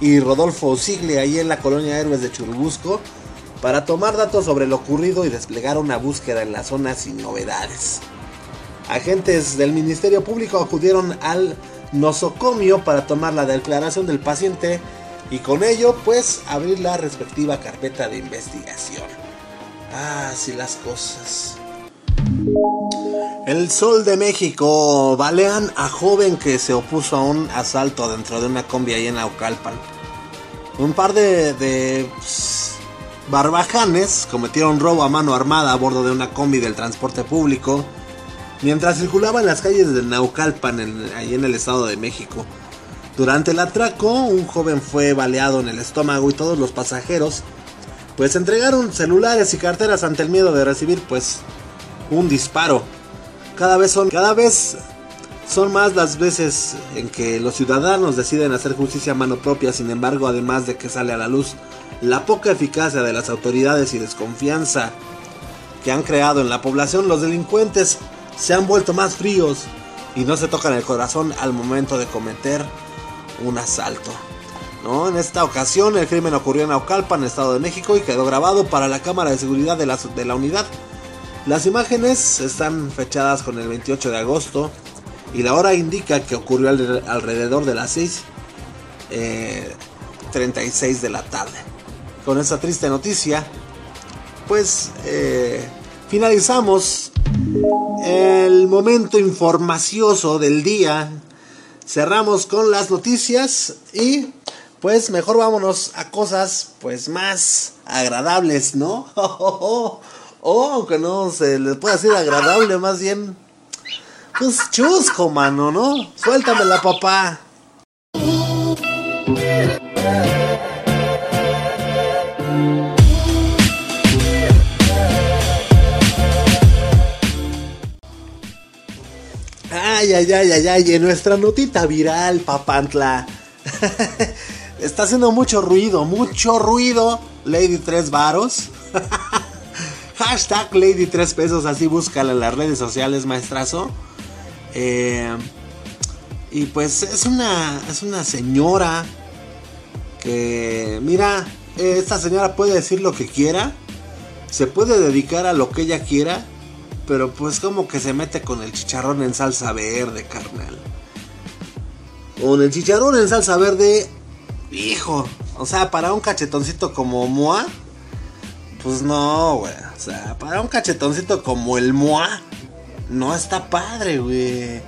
y Rodolfo Sigle ahí en la colonia Héroes de Churubusco para tomar datos sobre lo ocurrido y desplegar una búsqueda en la zona sin novedades. Agentes del Ministerio Público acudieron al nosocomio para tomar la declaración del paciente y con ello pues abrir la respectiva carpeta de investigación. Ah, sí las cosas. El Sol de México. Balean a joven que se opuso a un asalto dentro de una combi ahí en Aucalpan. Un par de, pues, barbajanes cometieron robo a mano armada a bordo de una combi del transporte público mientras circulaba en las calles de Naucalpan, ahí en el Estado de México. Durante el atraco, un joven fue baleado en el estómago y todos los pasajeros pues entregaron celulares y carteras ante el miedo de recibir pues un disparo. Cada vez son, cada vez son más las veces en que los ciudadanos deciden hacer justicia a mano propia, sin embargo, además de que sale a la luz la poca eficacia de las autoridades y desconfianza que han creado en la población, los delincuentes se han vuelto más fríos y no se tocan el corazón al momento de cometer un asalto. En esta ocasión el crimen ocurrió en Aucalpan, Estado de México, y quedó grabado para la cámara de seguridad de la, unidad las imágenes están fechadas con el 28 de agosto y la hora indica que ocurrió alrededor de las 6 36 eh, de la tarde. Con esta triste noticia, pues eh, finalizamos el momento informacioso del día. Cerramos con las noticias y pues mejor vámonos a cosas pues más agradables, ¿no? O aunque no se les pueda decir agradable, más bien. Pues chusco, mano, ¿no? Suéltamela, papá. Ay, ay, ay, ay, en nuestra notita viral, papantla. Está haciendo mucho ruido, mucho ruido, Lady Tres Varos. Hashtag Lady 3 pesos, así búscala en las redes sociales, maestrazo. Eh, y pues es una, es una señora que, mira, esta señora puede decir lo que quiera, se puede dedicar a lo que ella quiera, pero pues como que se mete con el chicharrón en salsa verde, carnal. Con el chicharrón en salsa verde, hijo, o sea, para un cachetoncito como Moa, pues no, güey. O sea, para un cachetoncito como el Moa, no está padre, güey.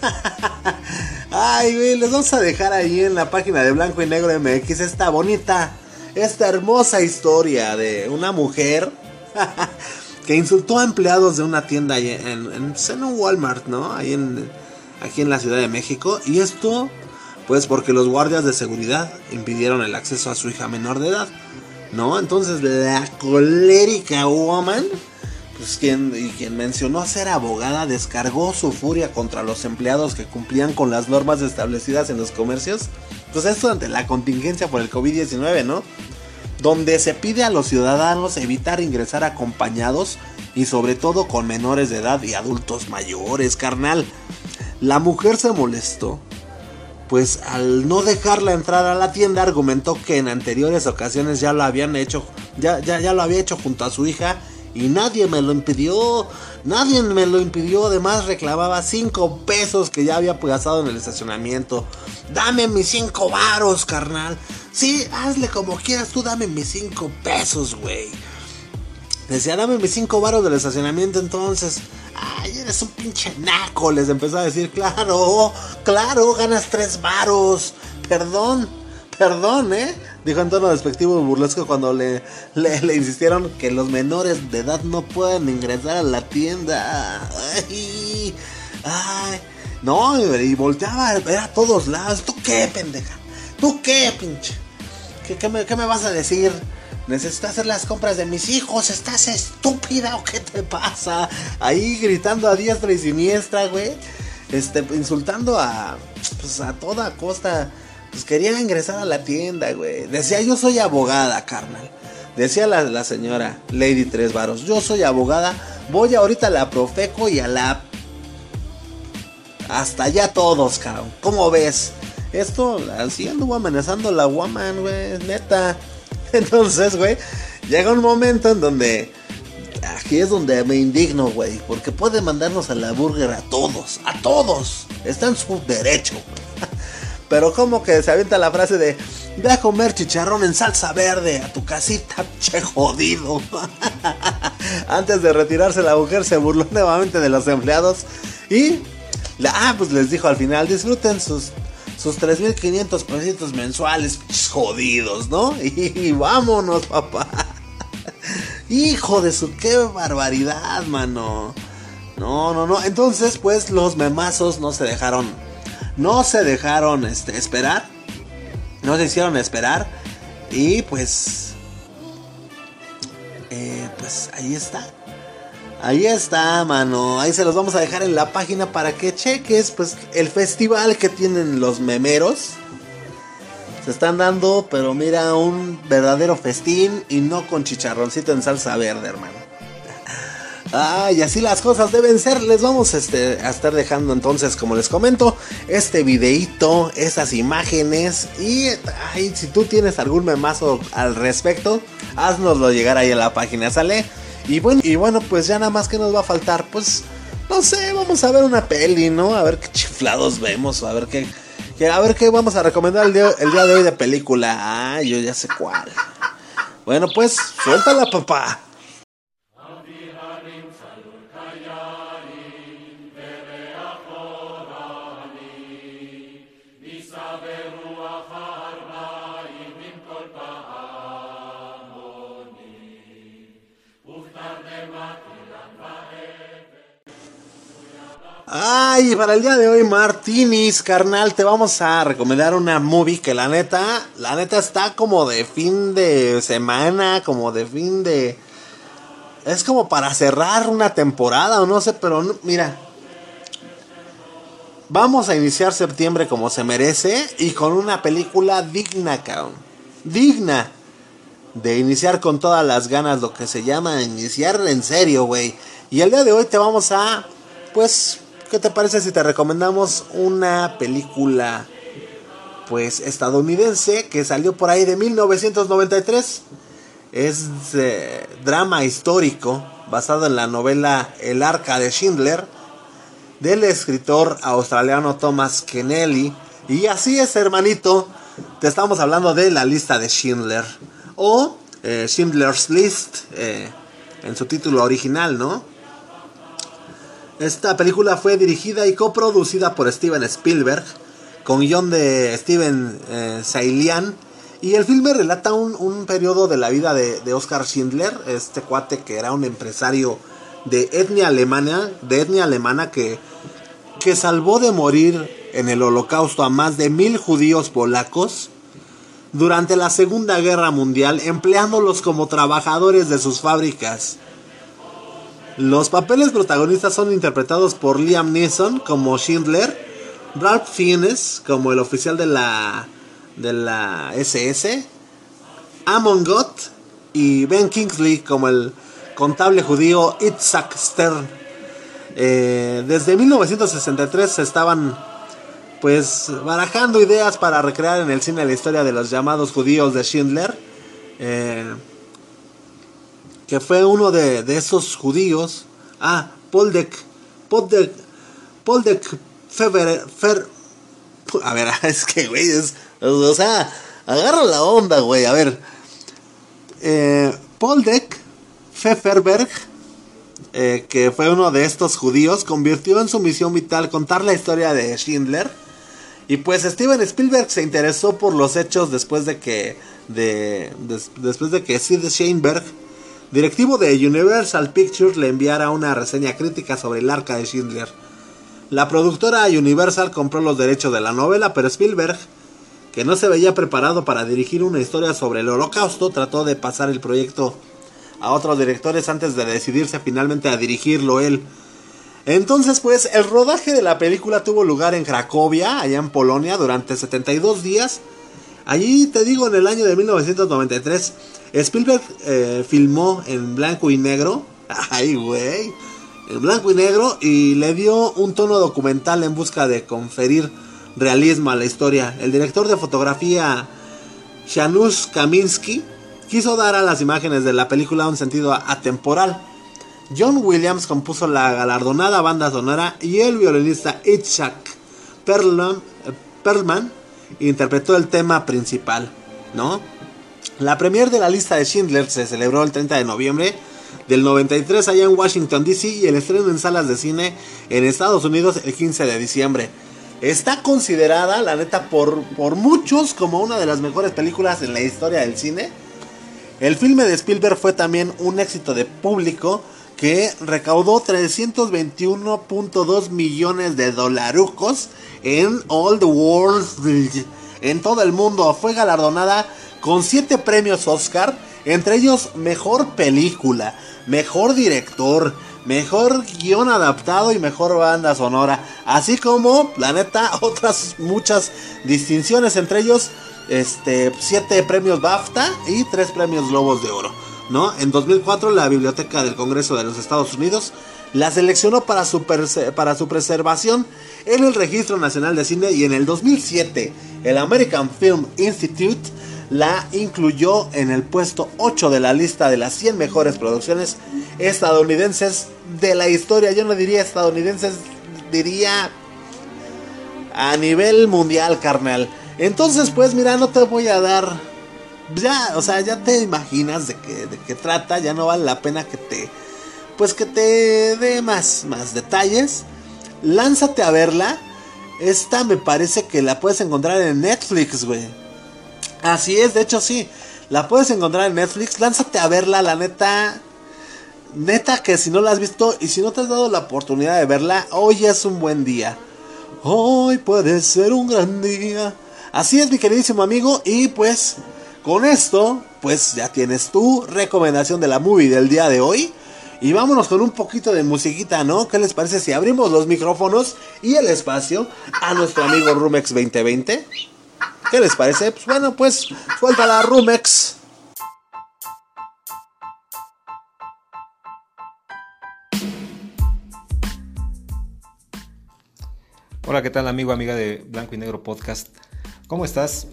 Ay, güey, les vamos a dejar ahí en la página de Blanco y Negro MX esta bonita, esta hermosa historia de una mujer que insultó a empleados de una tienda en, en, pues, en un Walmart, ¿no? Ahí en, aquí en la Ciudad de México. Y esto, pues porque los guardias de seguridad impidieron el acceso a su hija menor de edad. ¿no? Entonces la colérica woman, pues quien, y quien mencionó ser abogada, descargó su furia contra los empleados que cumplían con las normas establecidas en los comercios. Pues esto ante la contingencia por el COVID-19, ¿no? Donde se pide a los ciudadanos evitar ingresar acompañados y sobre todo con menores de edad y adultos mayores, carnal. La mujer se molestó pues al no dejarla entrar a la tienda argumentó que en anteriores ocasiones ya lo habían hecho, ya, ya, ya lo había hecho junto a su hija Y nadie me lo impidió. Nadie me lo impidió. Además reclamaba 5 pesos que ya había gastado en el estacionamiento. Dame mis 5 varos, carnal. Sí, hazle como quieras. Tú dame mis 5 pesos, güey. Decía, dame mis 5 varos del estacionamiento entonces. Ay, eres un pinche naco. Les empezó a decir, claro, claro, ganas 3 varos. Perdón, perdón, ¿eh? Dijo en tono despectivo burlesco cuando le, insistieron que los menores de edad no pueden ingresar a la tienda. Ay, ay. No, y volteaba a todos lados. ¿Tú qué, pendeja? ¿Tú qué, pinche? ¿Qué, me, vas a decir? Necesito hacer las compras de mis hijos. ¿Estás estúpida o qué te pasa? Ahí gritando a diestra y siniestra, güey. Este, insultando a, pues, a toda costa pues quería ingresar a la tienda, güey. Decía, yo soy abogada, carnal. Decía la, señora Lady Tres Varos, yo soy abogada, voy ahorita a la Profeco y a la... Hasta allá todos, cabrón. ¿Cómo ves? Esto así anduvo amenazando la woman, güey, neta. Entonces, güey, llega un momento en donde... Aquí es donde me indigno, güey. Porque puede mandarnos a la burger a todos. A todos. Está en su derecho. Pero como que se avienta la frase de, ve a comer chicharrón en salsa verde a tu casita, che jodido. Antes de retirarse la mujer se burló nuevamente de los empleados y, ah, pues les dijo al final, disfruten sus, sus 3.500 pesitos mensuales, jodidos, ¿no? Y, vámonos, papá. Hijo de su, qué barbaridad, mano. No, no, no. Entonces, pues los memazos no se dejaron no se dejaron este, esperar. No se hicieron esperar. Y pues... Eh, pues ahí está. Ahí está, mano. Ahí se los vamos a dejar en la página para que cheques pues el festival que tienen los memeros. Se están dando, pero mira, un verdadero festín y no con chicharroncito en salsa verde, hermano. Ay, así las cosas deben ser. Les vamos este, a estar dejando entonces, como les comento, este videito, esas imágenes. Y ay, si tú tienes algún memazo al respecto, haznoslo llegar ahí a la página, ¿sale? Y bueno, y bueno, pues ya nada más que nos va a faltar, pues, no sé, vamos a ver una peli, ¿no? A ver qué chiflados vemos, a ver qué, a ver qué vamos a recomendar el día, el día de hoy de película. Ah, yo ya sé cuál. Bueno, pues, suéltala, papá. Ay, para el día de hoy, Martinis, carnal, te vamos a recomendar una movie que la neta, la neta está como de fin de semana, como de fin de... Es como para cerrar una temporada o no sé, pero mira. Vamos a iniciar septiembre como se merece y con una película digna, cabrón. Digna de iniciar con todas las ganas lo que se llama iniciar en serio, güey. Y el día de hoy te vamos a, pues, ¿Qué te parece si te recomendamos una película pues estadounidense que salió por ahí de 1993? Es drama histórico basado en la novela El arca de Schindler del escritor australiano Thomas Kennelly. Y así es, hermanito, te estamos hablando de la lista de Schindler o eh, Schindler's List eh, en su título original, ¿no? Esta película fue dirigida y coproducida por Steven Spielberg, con guion de Steven eh, Y el filme relata un, periodo de la vida de, Oscar Schindler, este cuate que era un empresario de etnia alemana, de etnia alemana que, que salvó de morir en el holocausto a más de mil judíos polacos durante la Segunda Guerra Mundial, empleándolos como trabajadores de sus fábricas. Los papeles protagonistas son interpretados por Liam Neeson como Schindler, Ralph Fiennes como el oficial de la de la SS, Amon Gott y Ben Kingsley como el contable judío Itzhak Stern. Eh, desde 1963 se estaban pues barajando ideas para recrear en el cine la historia de los llamados judíos de Schindler. Eh, que fue uno de, de esos judíos. Ah, Poldek, Poldek, Poldek Feber, Fer, a ver, es que, güey, es, o sea, agarra la onda, güey, a ver. Eh, Poldek Pfefferberg, eh, que fue uno de estos judíos, convirtió en su misión vital contar la historia de Schindler. Y pues Steven Spielberg se interesó por los hechos después de que, de, des- después de que Sid Sheinberg, directivo de Universal Pictures, le enviara una reseña crítica sobre el arca de Schindler. La productora Universal compró los derechos de la novela, pero Spielberg, que no se veía preparado para dirigir una historia sobre el holocausto, trató de pasar el proyecto a otros directores antes de decidirse finalmente a dirigirlo él. Entonces, pues, el rodaje de la película tuvo lugar en Cracovia, allá en Polonia, durante 72 días. Allí, te digo, en el año de 1993, Spielberg eh, filmó en blanco y negro. Ay, güey. En blanco y negro y le dio un tono documental en busca de conferir realismo a la historia. El director de fotografía Janusz Kaminski quiso dar a las imágenes de la película un sentido atemporal. John Williams compuso la galardonada banda sonora y el violinista Itzhak Perlman, eh, Perlman interpretó el tema principal, ¿no? La premier de la lista de Schindler se celebró el 30 de noviembre del 93 allá en Washington DC y el estreno en salas de cine en Estados Unidos el 15 de diciembre. Está considerada, la neta, por, por muchos como una de las mejores películas en la historia del cine. El filme de Spielberg fue también un éxito de público que recaudó 321.2 millones de dolarucos en all the world, en todo el mundo. Fue galardonada con 7 premios Oscar, entre ellos mejor película, mejor director, mejor guion adaptado y mejor banda sonora, así como, la neta, otras muchas distinciones, entre ellos este, 7 premios BAFTA y 3 premios Globos de Oro. ¿no? En 2004 la Biblioteca del Congreso de los Estados Unidos la seleccionó para su, para su preservación en el Registro Nacional de Cine y en el 2007 el American Film Institute la incluyó en el puesto 8 de la lista de las 100 mejores producciones estadounidenses de la historia. Yo no diría estadounidenses, diría a nivel mundial, carnal. Entonces, pues mira, no te voy a dar ya, o sea, ya te imaginas de qué, de qué trata, ya no vale la pena que te, pues que te dé más, más detalles. Lánzate a verla. Esta me parece que la puedes encontrar en Netflix, güey. Así es, de hecho sí. La puedes encontrar en Netflix. Lánzate a verla, la neta. Neta que si no la has visto y si no te has dado la oportunidad de verla, hoy es un buen día. Hoy puede ser un gran día. Así es, mi queridísimo amigo. Y pues, con esto, pues ya tienes tu recomendación de la movie del día de hoy. Y vámonos con un poquito de musiquita, ¿no? ¿Qué les parece si abrimos los micrófonos y el espacio a nuestro amigo Rumex 2020? ¿Qué les parece? Pues bueno, pues suelta la Rumex. Hola, ¿qué tal amigo, amiga de Blanco y Negro Podcast? ¿Cómo estás?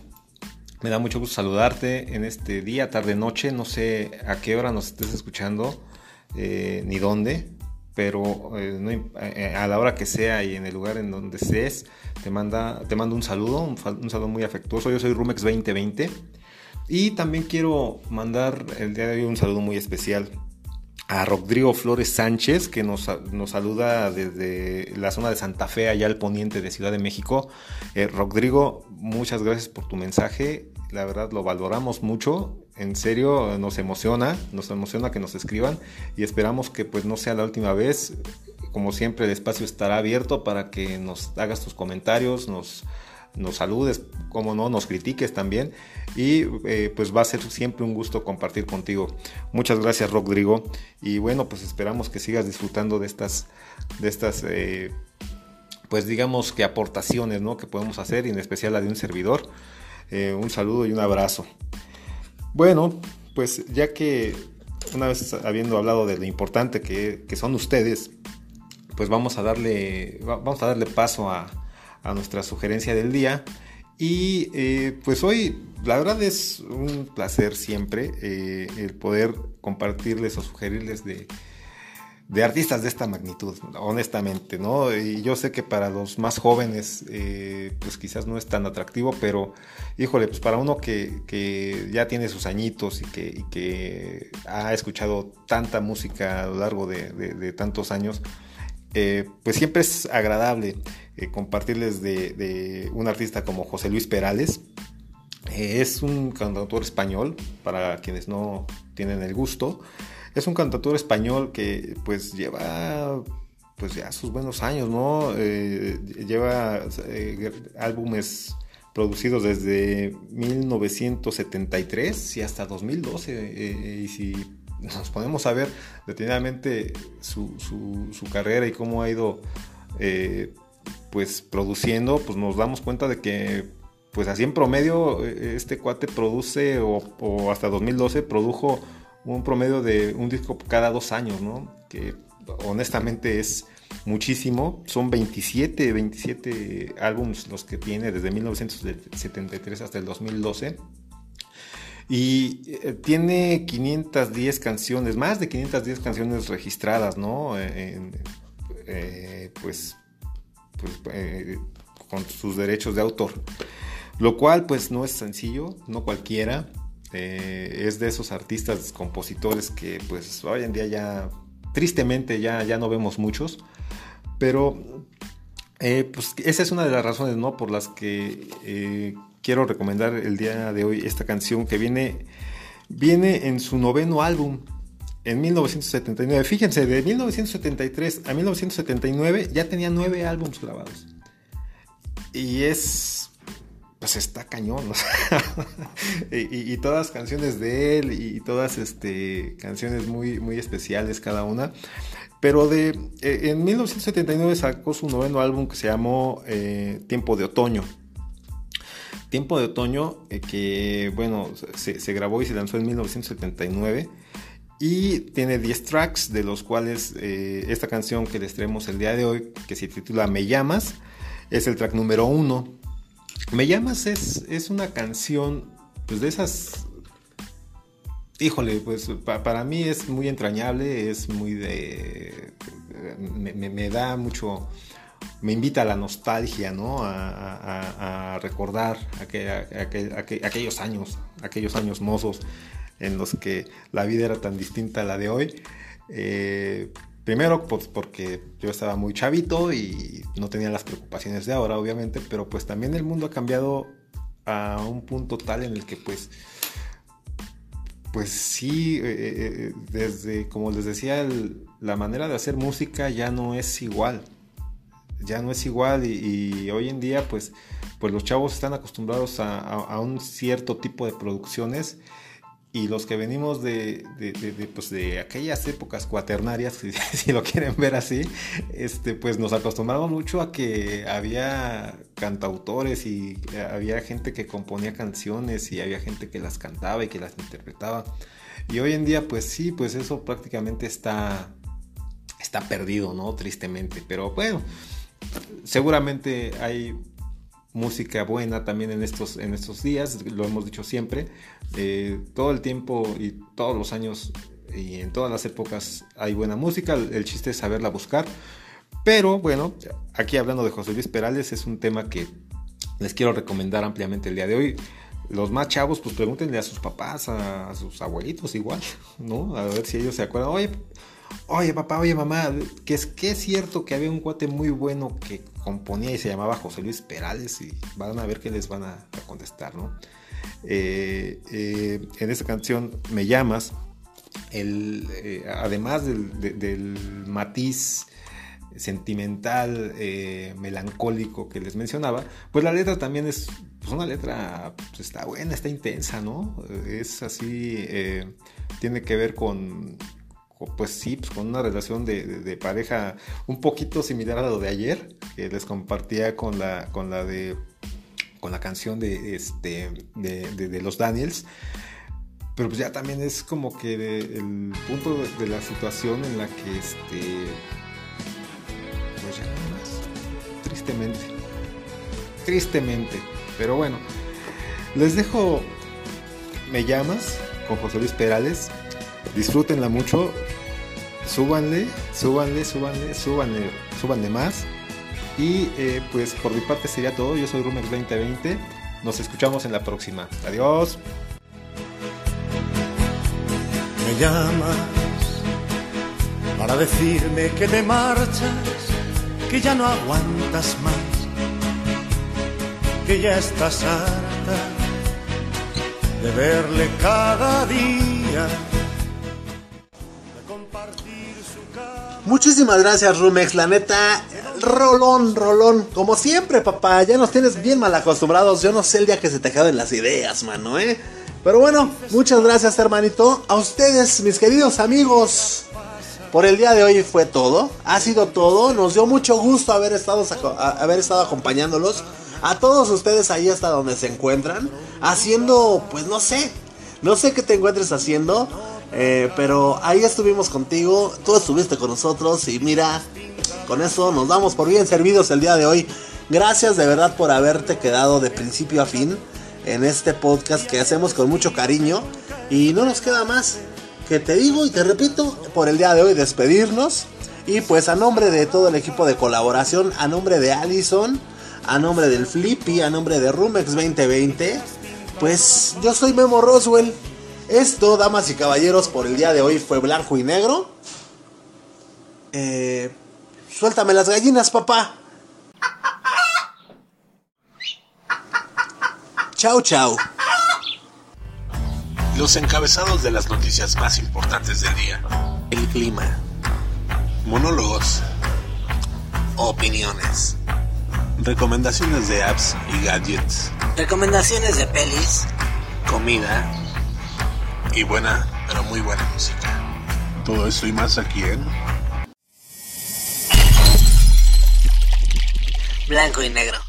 Me da mucho gusto saludarte en este día, tarde, noche. No sé a qué hora nos estés escuchando eh, ni dónde, pero eh, im- eh, a la hora que sea y en el lugar en donde estés, te, manda, te mando un saludo, un, saludo muy afectuoso. Yo soy Rumex 2020 y también quiero mandar el día de hoy un saludo muy especial a Rodrigo Flores Sánchez, que nos, nos saluda desde la zona de Santa Fe, allá al poniente de Ciudad de México. Eh, Rodrigo, muchas gracias por tu mensaje. La verdad lo valoramos mucho. En serio, nos emociona, nos emociona que nos escriban y esperamos que pues no sea la última vez. Como siempre, el espacio estará abierto para que nos hagas tus comentarios, nos, nos saludes, como no, nos critiques también. Y eh, pues va a ser siempre un gusto compartir contigo. Muchas gracias, Rodrigo. Y bueno, pues esperamos que sigas disfrutando de estas, de estas, eh, pues digamos que aportaciones, ¿no? Que podemos hacer, y en especial la de un servidor. Eh, un saludo y un abrazo. Bueno, pues ya que una vez habiendo hablado de lo importante que, que son ustedes, pues vamos a darle, va- vamos a darle paso a, a nuestra sugerencia del día. Y eh, pues hoy, la verdad es un placer siempre eh, el poder compartirles o sugerirles de, de artistas de esta magnitud, honestamente, ¿no? Y yo sé que para los más jóvenes, eh, pues quizás no es tan atractivo, pero híjole, pues para uno que, que ya tiene sus añitos y que, que, ha escuchado tanta música a lo largo de, de, de tantos años, eh, pues siempre es agradable eh, compartirles de, de, un artista como José Luis Perales. Eh, es un cantautor español, para quienes no tienen el gusto. Es un cantautor español que pues lleva pues ya sus buenos años, ¿no? Eh, lleva eh, álbumes producidos desde 1973 y hasta 2012. Eh, y si nos ponemos a ver detenidamente su, su, su carrera y cómo ha ido pues produciendo, pues nos damos cuenta de que pues así en promedio este cuate produce o, o hasta 2012 produjo un promedio de un disco cada dos años, ¿no? Que honestamente es muchísimo. Son 27, 27 álbumes los que tiene desde 1973 hasta el 2012. Y eh, tiene 510 canciones, más de 510 canciones registradas, ¿no? Eh, pues, pues eh, con sus derechos de autor. Lo cual pues no es sencillo, no cualquiera. Eh, es de esos artistas, compositores que pues hoy en día ya tristemente ya, ya no vemos muchos, pero eh, pues esa es una de las razones ¿no? por las que eh, quiero recomendar el día de hoy esta canción que viene, viene en su noveno álbum. En 1979, fíjense, de 1973 a 1979 ya tenía nueve álbumes grabados. Y es pues está cañón. O sea, y, y, todas canciones de él y todas este, canciones muy, muy especiales cada una. Pero de, eh, en 1979 sacó su noveno álbum que se llamó eh, Tiempo de Otoño. Tiempo de Otoño, eh, que bueno, se, grabó y se lanzó en 1979. Y tiene 10 tracks, de los cuales esta canción que les traemos el día de hoy, que se titula Me llamas, es el track número 1. Me llamas es, es una canción, pues de esas... Híjole, pues pa, para mí es muy entrañable, es muy de... Me, me, da mucho... Me invita a la nostalgia, ¿no? A, a, a recordar aquel, aquellos años, aquellos años mozos en los que la vida era tan distinta a la de hoy. Eh, Primero, pues porque yo estaba muy chavito y no tenía las preocupaciones de ahora, obviamente, pero pues también el mundo ha cambiado a un punto tal en el que pues, pues sí, eh, desde, como les decía, la manera de hacer música ya no es igual, ya no es igual y, hoy en día pues, pues los chavos están acostumbrados a, a un cierto tipo de producciones y los que venimos de, de, de, de, pues de aquellas épocas cuaternarias, si, si, lo quieren ver así, este, pues nos acostumbramos mucho a que había cantautores y había gente que componía canciones y había gente que las cantaba y que las interpretaba. Y hoy en día, pues sí, pues eso prácticamente está, está perdido, ¿no? Tristemente. Pero bueno, seguramente hay música buena también en estos, en estos días, lo hemos dicho siempre, eh, todo el tiempo y todos los años y en todas las épocas hay buena música, el chiste es saberla buscar, pero bueno, aquí hablando de José Luis Perales es un tema que les quiero recomendar ampliamente el día de hoy. Los más chavos, pues pregúntenle a sus papás, a, a sus abuelitos igual, ¿no? A ver si ellos se acuerdan, oye, oye papá, oye mamá, que es que es cierto que había un cuate muy bueno que componía y se llamaba José Luis Perales y van a ver qué les van a, contestar, ¿no? Eh, eh, en esta canción Me llamas, el, eh, además del, de, del, matiz sentimental, melancólico que les mencionaba, pues la letra también es pues una letra, pues está buena, está intensa, ¿no? Es así, tiene que ver con pues sí, pues con una relación de, de, pareja un poquito similar a lo de ayer, que les compartía con la, con la de con la canción de, este, de los Daniels. Pero pues ya también es como que el punto de, la situación en la que este. Pues ya no más. Tristemente. Tristemente. Pero bueno, les dejo Me llamas con José Luis Perales. Disfrútenla mucho. Súbanle, súbanle, súbanle, súbanle, súbanle más. Y eh, pues por mi parte sería todo. Yo soy Rumex 2020. Nos escuchamos en la próxima. Adiós. Me llamas para decirme que te marchas, que ya no aguantas más, que ya estás harta de verle cada día. Muchísimas gracias, Rumex. La neta, rolón, rolón. Como siempre, papá. Ya nos tienes bien mal acostumbrados. Yo no sé el día que se te acaben las ideas, mano, ¿eh? Pero bueno, muchas gracias, hermanito. A ustedes, mis queridos amigos. Por el día de hoy fue todo. Ha sido todo. Nos dio mucho gusto haber estado, haber estado acompañándolos. A todos ustedes ahí hasta donde se encuentran. Haciendo, pues no sé. No sé qué te encuentres haciendo. Eh, pero ahí estuvimos contigo. Tú estuviste con nosotros. Y mira, con eso nos damos por bien servidos el día de hoy. Gracias de verdad por haberte quedado de principio a fin en este podcast que hacemos con mucho cariño. Y no nos queda más que te digo y te repito por el día de hoy despedirnos. Y pues a nombre de todo el equipo de colaboración, a nombre de Allison, a nombre del Flippy, a nombre de Rumex 2020, pues yo soy Memo Roswell. Esto, damas y caballeros, por el día de hoy fue blanco y negro. Eh, suéltame las gallinas, papá. Chau, chau. Los encabezados de las noticias más importantes del día. El clima. Monólogos. Opiniones. Recomendaciones de apps y gadgets. Recomendaciones de pelis. Comida. Y buena, pero muy buena música. Todo esto y más aquí en Blanco y negro.